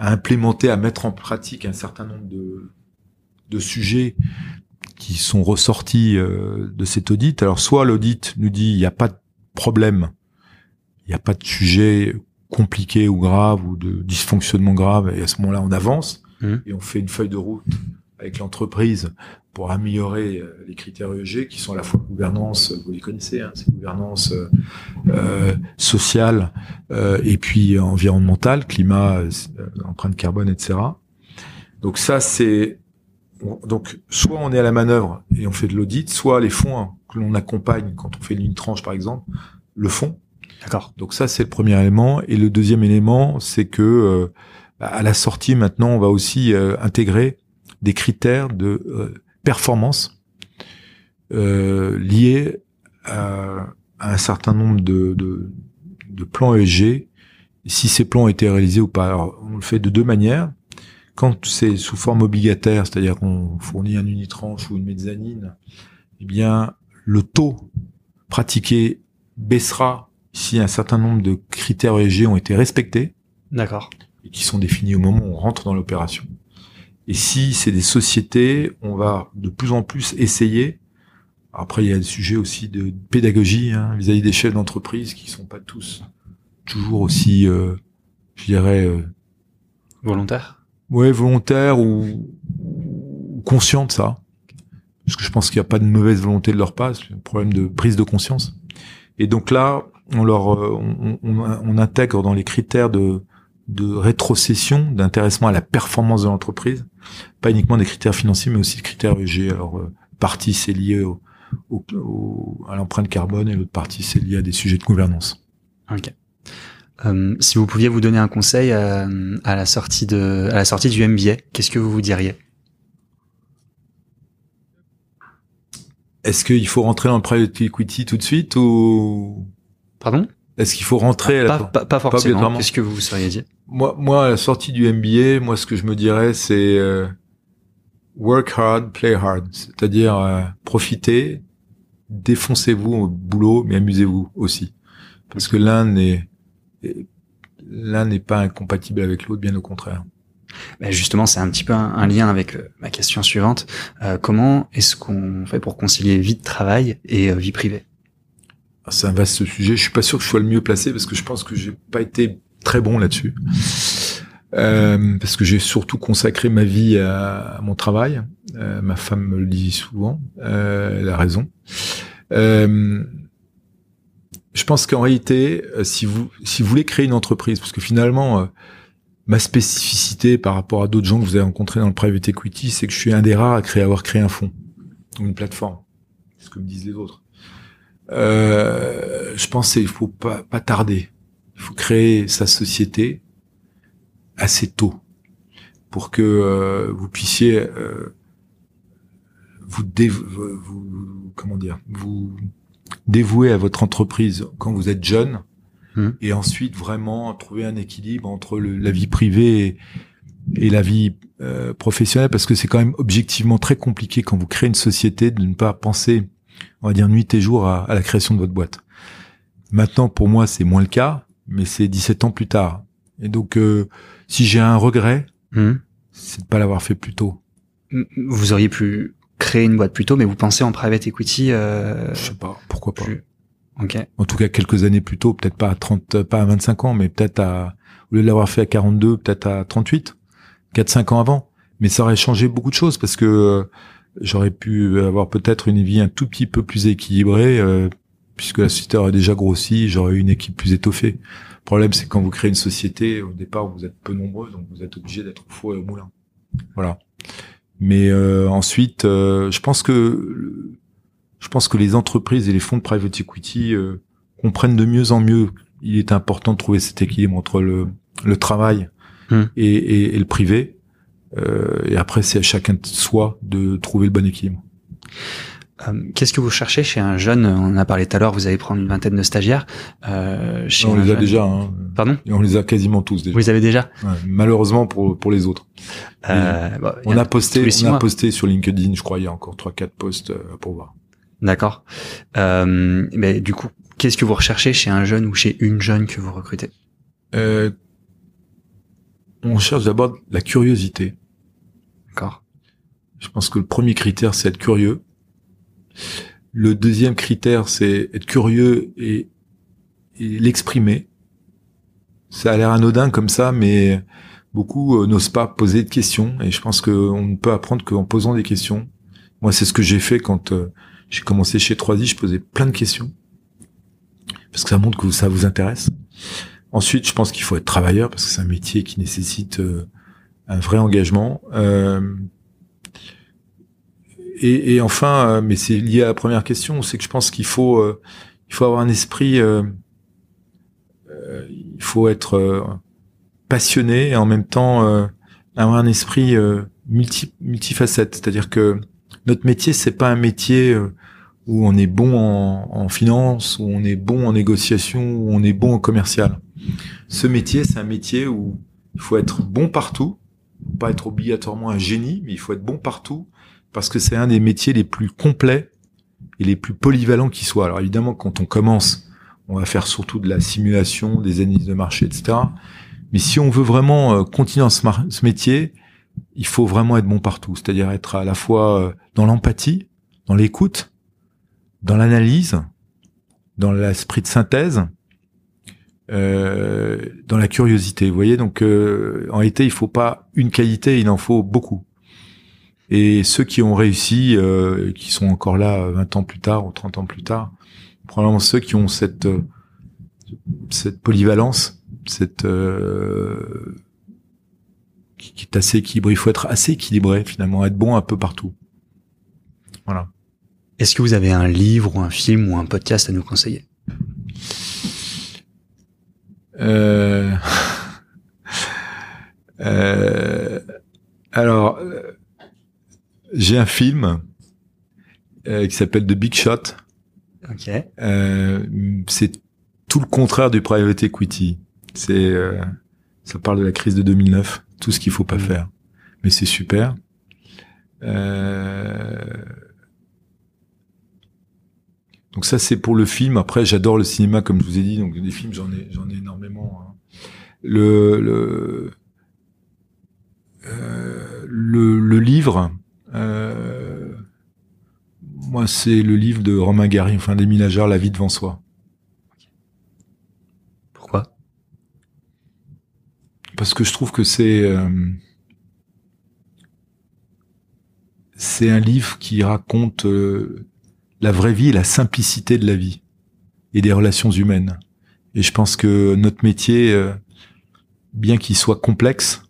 [SPEAKER 1] implémenter, à mettre en pratique un certain nombre de, de sujets qui sont ressortis euh, de cet audit. Alors soit l'audit nous dit il n'y a pas de problème, il n'y a pas de sujet compliqué ou grave ou de dysfonctionnement grave, et à ce moment-là on avance mmh. et on fait une feuille de route avec l'entreprise pour améliorer euh, les critères ESG qui sont à la fois gouvernance, vous les connaissez, hein, c'est gouvernance euh, euh sociale euh, et puis environnementale, climat, euh, empreinte carbone, etc. Donc ça c'est donc soit on est à la manœuvre et on fait de l'audit, soit les fonds hein, que l'on accompagne quand on fait une tranche par exemple le font.
[SPEAKER 2] D'accord.
[SPEAKER 1] Donc ça c'est le premier élément et le deuxième élément c'est que à la sortie maintenant on va aussi intégrer des critères de performance euh, liés à, un certain nombre de, de, de plans ESG. Si ces plans ont été réalisés ou pas, Alors, on le fait de deux manières. Quand c'est sous forme obligataire, c'est-à-dire qu'on fournit un unitranche ou une mezzanine, eh bien, le taux pratiqué baissera si un certain nombre de critères ESG ont été respectés.
[SPEAKER 2] D'accord.
[SPEAKER 1] Et qui sont définis au moment où on rentre dans l'opération. Et si c'est des sociétés, on va de plus en plus essayer. Après, il y a des sujets aussi de pédagogie hein, vis-à-vis des chefs d'entreprise qui sont pas tous toujours aussi, euh, je dirais, euh,
[SPEAKER 2] volontaires?
[SPEAKER 1] Ouais, volontaires ou, ou conscients de ça. Parce que je pense qu'il n'y a pas de mauvaise volonté de leur part, c'est un problème de prise de conscience. Et donc là, on leur, euh, on, on, on intègre dans les critères de de rétrocession, d'intéressement à la performance de l'entreprise, pas uniquement des critères financiers, mais aussi des critères EG. Alors, euh, partie, c'est lié au, au, à l'empreinte carbone et l'autre partie, c'est lié à des sujets de gouvernance.
[SPEAKER 2] Ok. Euh, si vous pouviez vous donner un conseil à, à, la sortie de à la sortie du MBA, qu'est-ce que vous vous diriez?
[SPEAKER 1] Est-ce qu'il faut rentrer dans le private equity tout de suite ou?
[SPEAKER 2] Pardon?
[SPEAKER 1] Est-ce qu'il faut rentrer
[SPEAKER 2] pas, à la... pas, pas, forcément. Qu'est-ce que vous vous seriez dit
[SPEAKER 1] moi, moi, à la sortie du MBA, moi, ce que je me dirais, c'est euh, work hard, play hard, c'est-à-dire euh, profitez, défoncez-vous au boulot, mais amusez-vous aussi, parce que l'un n'est l'un n'est pas incompatible avec l'autre, bien au contraire.
[SPEAKER 2] Ben justement, c'est un petit peu un, lien avec euh, ma question suivante. Euh, comment est-ce qu'on fait pour concilier vie de travail et vie privée?
[SPEAKER 1] C'est un vaste sujet. Je suis pas sûr que je sois le mieux placé parce que je pense que j'ai pas été très bon là-dessus. Euh, parce que j'ai surtout consacré ma vie à, mon travail. Euh, ma femme me le dit souvent, euh, elle a raison. Euh, je pense qu'en réalité, euh, si vous si vous voulez créer une entreprise, parce que finalement, ma spécificité par rapport à d'autres gens que vous avez rencontrés dans le private equity, c'est que je suis un des rares à créer avoir créé un fonds ou une plateforme. C'est ce que me disent les autres. Je pense qu'il faut pas pas tarder il faut créer sa société assez tôt pour que euh, vous puissiez euh, vous, vous, comment dire vous dévouer à votre entreprise quand vous êtes jeune mmh. et ensuite vraiment trouver un équilibre entre le, la vie privée et, et la vie euh, professionnelle parce que c'est quand même objectivement très compliqué quand vous créez une société de ne pas penser on va dire nuit et jour à, à la création de votre boîte. Maintenant pour moi c'est moins le cas mais c'est 17 ans plus tard. Et donc, euh, si j'ai un regret, hmm. c'est de pas l'avoir fait plus tôt.
[SPEAKER 2] Vous auriez pu créer une boîte plus tôt, mais vous pensez en private equity euh...
[SPEAKER 1] Je sais pas, pourquoi pas.
[SPEAKER 2] Ok.
[SPEAKER 1] En tout cas, quelques années plus tôt, peut-être pas à 30, pas à 25 ans, mais peut-être à, au lieu de l'avoir fait à 42, peut-être à 38, 4-5 ans avant. Mais ça aurait changé beaucoup de choses parce que euh, j'aurais pu avoir peut-être une vie un tout petit peu plus équilibrée, euh, puisque la société aurait déjà grossi, j'aurais eu une équipe plus étoffée. Le problème, c'est quand vous créez une société, au départ, vous êtes peu nombreux, donc vous êtes obligé d'être au four et au moulin. Voilà. Mais euh, ensuite, euh, je pense que je pense que les entreprises et les fonds de private equity euh, comprennent de mieux en mieux. Il est important de trouver cet équilibre entre le, le travail hmm. et, et, et, le privé. Et après, c'est à chacun de soi de trouver le bon équilibre.
[SPEAKER 2] Euh, qu'est-ce que vous cherchez chez un jeune? On en a parlé tout à l'heure. Vous allez prendre une vingtaine de stagiaires.
[SPEAKER 1] Euh, chez on les a déjà. Hein.
[SPEAKER 2] Pardon?
[SPEAKER 1] On les a quasiment tous déjà.
[SPEAKER 2] Vous les avez déjà?
[SPEAKER 1] Ouais, Malheureusement pour pour les autres. Euh, bah, on a, posté, on a posté sur LinkedIn, je crois, il y a encore trois quatre posts euh, pour voir.
[SPEAKER 2] D'accord. Euh, mais du coup, qu'est-ce que vous recherchez chez un jeune ou chez une jeune que vous recrutez?
[SPEAKER 1] Euh, On cherche d'abord la curiosité.
[SPEAKER 2] D'accord.
[SPEAKER 1] Je pense que le premier critère, c'est être curieux. Le deuxième critère, c'est être curieux et, l'exprimer. Ça a l'air anodin comme ça, mais beaucoup euh, n'osent pas poser de questions. Et je pense qu'on ne peut apprendre qu'en posant des questions. Moi, c'est ce que j'ai fait quand euh, j'ai commencé chez 3i. Je posais plein de questions parce que ça montre que ça vous intéresse. Ensuite, je pense qu'il faut être travailleur parce que c'est un métier qui nécessite euh, un vrai engagement. Euh, et, enfin, euh, mais c'est lié à la première question, c'est que je pense qu'il faut, euh, il faut avoir un esprit, il faut être passionné et en même temps avoir un esprit multi, multifacette. C'est-à-dire que notre métier, c'est pas un métier où on est bon en, en, finance, où on est bon en négociation, où on est bon en commercial. Ce métier, c'est un métier où il faut être bon partout, pas être obligatoirement un génie, mais il faut être bon partout parce que c'est un des métiers les plus complets et les plus polyvalents qui soient. Alors évidemment, quand on commence, on va faire surtout de la simulation, des analyses de marché, etc. Mais si on veut vraiment euh, continuer dans ce, métier, il faut vraiment être bon partout, c'est-à-dire être à la fois euh, dans l'empathie, dans l'écoute, dans l'analyse, dans l'esprit de synthèse, euh, dans la curiosité. Vous voyez, donc euh, en réalité, il faut pas une qualité, il en faut beaucoup. Et ceux qui ont réussi, euh, qui sont encore là 20 ans plus tard ou 30 ans plus tard, probablement ceux qui ont cette cette polyvalence, cette qui, qui est assez équilibré. Il faut être assez équilibré finalement, être bon un peu partout. Voilà.
[SPEAKER 2] Est-ce que vous avez un livre ou un film ou un podcast à nous conseiller?
[SPEAKER 1] Euh... euh... Alors, euh, j'ai un film euh, qui s'appelle The Big Shot.
[SPEAKER 2] Ok.
[SPEAKER 1] Euh, c'est tout le contraire du private equity. C'est, ça parle de la crise de 2009, tout ce qu'il faut pas mmh. faire. Mais c'est super. Euh, donc ça c'est pour le film. Après j'adore le cinéma comme je vous ai dit. Donc des films j'en ai j'en ai énormément. Hein. Le le, euh, le, le livre. Euh, moi c'est le livre de Romain Gary, enfin d'Émile Ajar, La vie devant soi.
[SPEAKER 2] Pourquoi?
[SPEAKER 1] Parce que je trouve que c'est euh, c'est un livre qui raconte euh, la vraie vie et la simplicité de la vie et des relations humaines. Et je pense que notre métier, euh, bien qu'il soit complexe,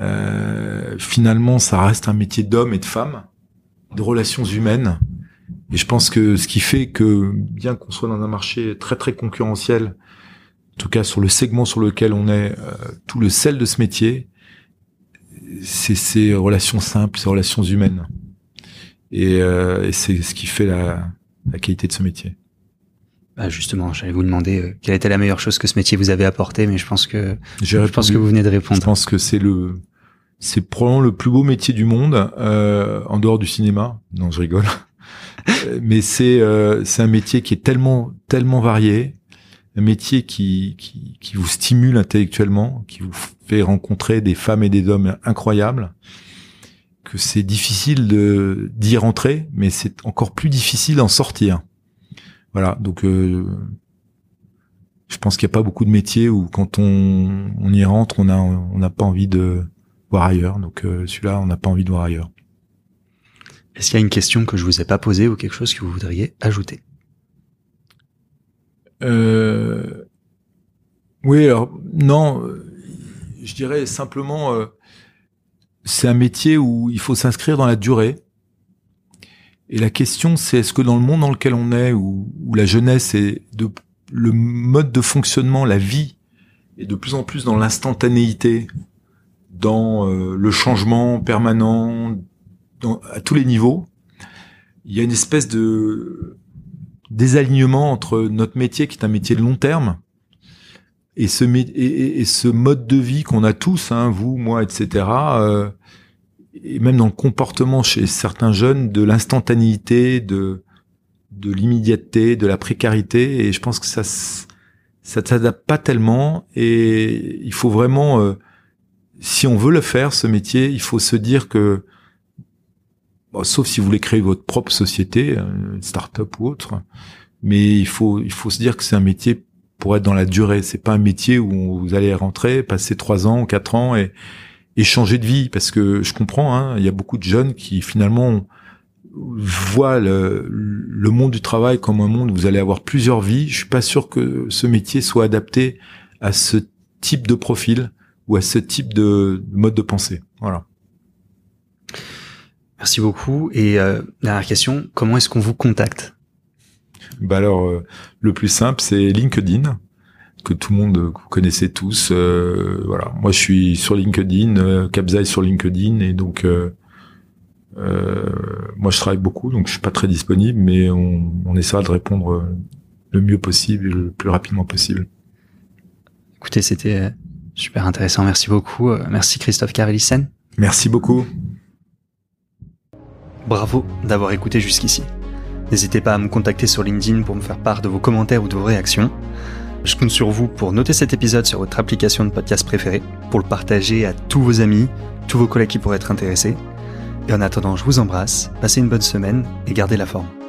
[SPEAKER 1] euh, finalement, ça reste un métier d'homme et de femme, de relations humaines. Et je pense que ce qui fait que, bien qu'on soit dans un marché très très concurrentiel, en tout cas sur le segment sur lequel on est, euh, tout le sel de ce métier, c'est ces relations simples, ces relations humaines. Et, euh, et c'est ce qui fait la, la, qualité de ce métier.
[SPEAKER 2] Bah justement, j'allais vous demander euh, quelle était la meilleure chose que ce métier vous avait apporté, mais je pense que je, pense que vous venez de répondre.
[SPEAKER 1] Je pense que c'est le c'est probablement le plus beau métier du monde euh, en dehors du cinéma. Non, je rigole. mais c'est euh, c'est un métier qui est tellement tellement varié, un métier qui, qui qui vous stimule intellectuellement, qui vous fait rencontrer des femmes et des hommes incroyables que c'est difficile de d'y rentrer, mais c'est encore plus difficile d'en sortir. Voilà, donc euh, je pense qu'il n'y a pas beaucoup de métiers où quand on, on y rentre, on a on n'a pas envie de voir ailleurs. Donc euh, celui-là, on n'a pas envie de voir ailleurs.
[SPEAKER 2] Est-ce qu'il y a une question que je vous ai pas posée ou quelque chose que vous voudriez ajouter?
[SPEAKER 1] Euh, Oui, alors non, je dirais simplement euh, c'est un métier où il faut s'inscrire dans la durée. Et la question, c'est est-ce que dans le monde dans lequel on est, où, la jeunesse est de, le mode de fonctionnement, la vie, est de plus en plus dans l'instantanéité, dans euh, le changement permanent, à tous les niveaux, il y a une espèce de désalignement entre notre métier, qui est un métier de long terme, et ce, et, ce mode de vie qu'on a tous, hein, vous, moi, etc., euh, et même dans le comportement chez certains jeunes, de l'instantanéité, de, de l'immédiateté, de la précarité, et je pense que ça ça ne s'adapte pas tellement, et il faut vraiment, euh, si on veut le faire, ce métier, il faut se dire que, bon, sauf si vous voulez créer votre propre société, une start-up ou autre, mais il faut, il faut se dire que c'est un métier pour être dans la durée. C'est pas un métier où vous allez rentrer, passer trois ans, quatre ans et, et changer de vie. Parce que je comprends, hein, il y a beaucoup de jeunes qui finalement voient le, le, monde du travail comme un monde où vous allez avoir plusieurs vies. Je suis pas sûr que ce métier soit adapté à ce type de profil ou à ce type de mode de pensée. Voilà.
[SPEAKER 2] Merci beaucoup. Et euh, dernière question, comment est-ce qu'on vous contacte?
[SPEAKER 1] Bah alors, euh, le plus simple, c'est LinkedIn que tout le monde euh, vous connaissez tous. Euh, voilà, moi je suis sur LinkedIn, euh, sur LinkedIn, et donc moi, je travaille beaucoup, donc je suis pas très disponible, mais on, on essaiera de répondre le mieux possible, le plus rapidement possible.
[SPEAKER 2] Écoutez, c'était super intéressant. Merci beaucoup. Merci Christophe Carelissen.
[SPEAKER 1] Merci beaucoup.
[SPEAKER 2] Bravo d'avoir écouté jusqu'ici. N'hésitez pas à me contacter sur LinkedIn pour me faire part de vos commentaires ou de vos réactions. Je compte sur vous pour noter cet épisode sur votre application de podcast préférée, pour le partager à tous vos amis, tous vos collègues qui pourraient être intéressés. Et en attendant, je vous embrasse, passez une bonne semaine et gardez la forme.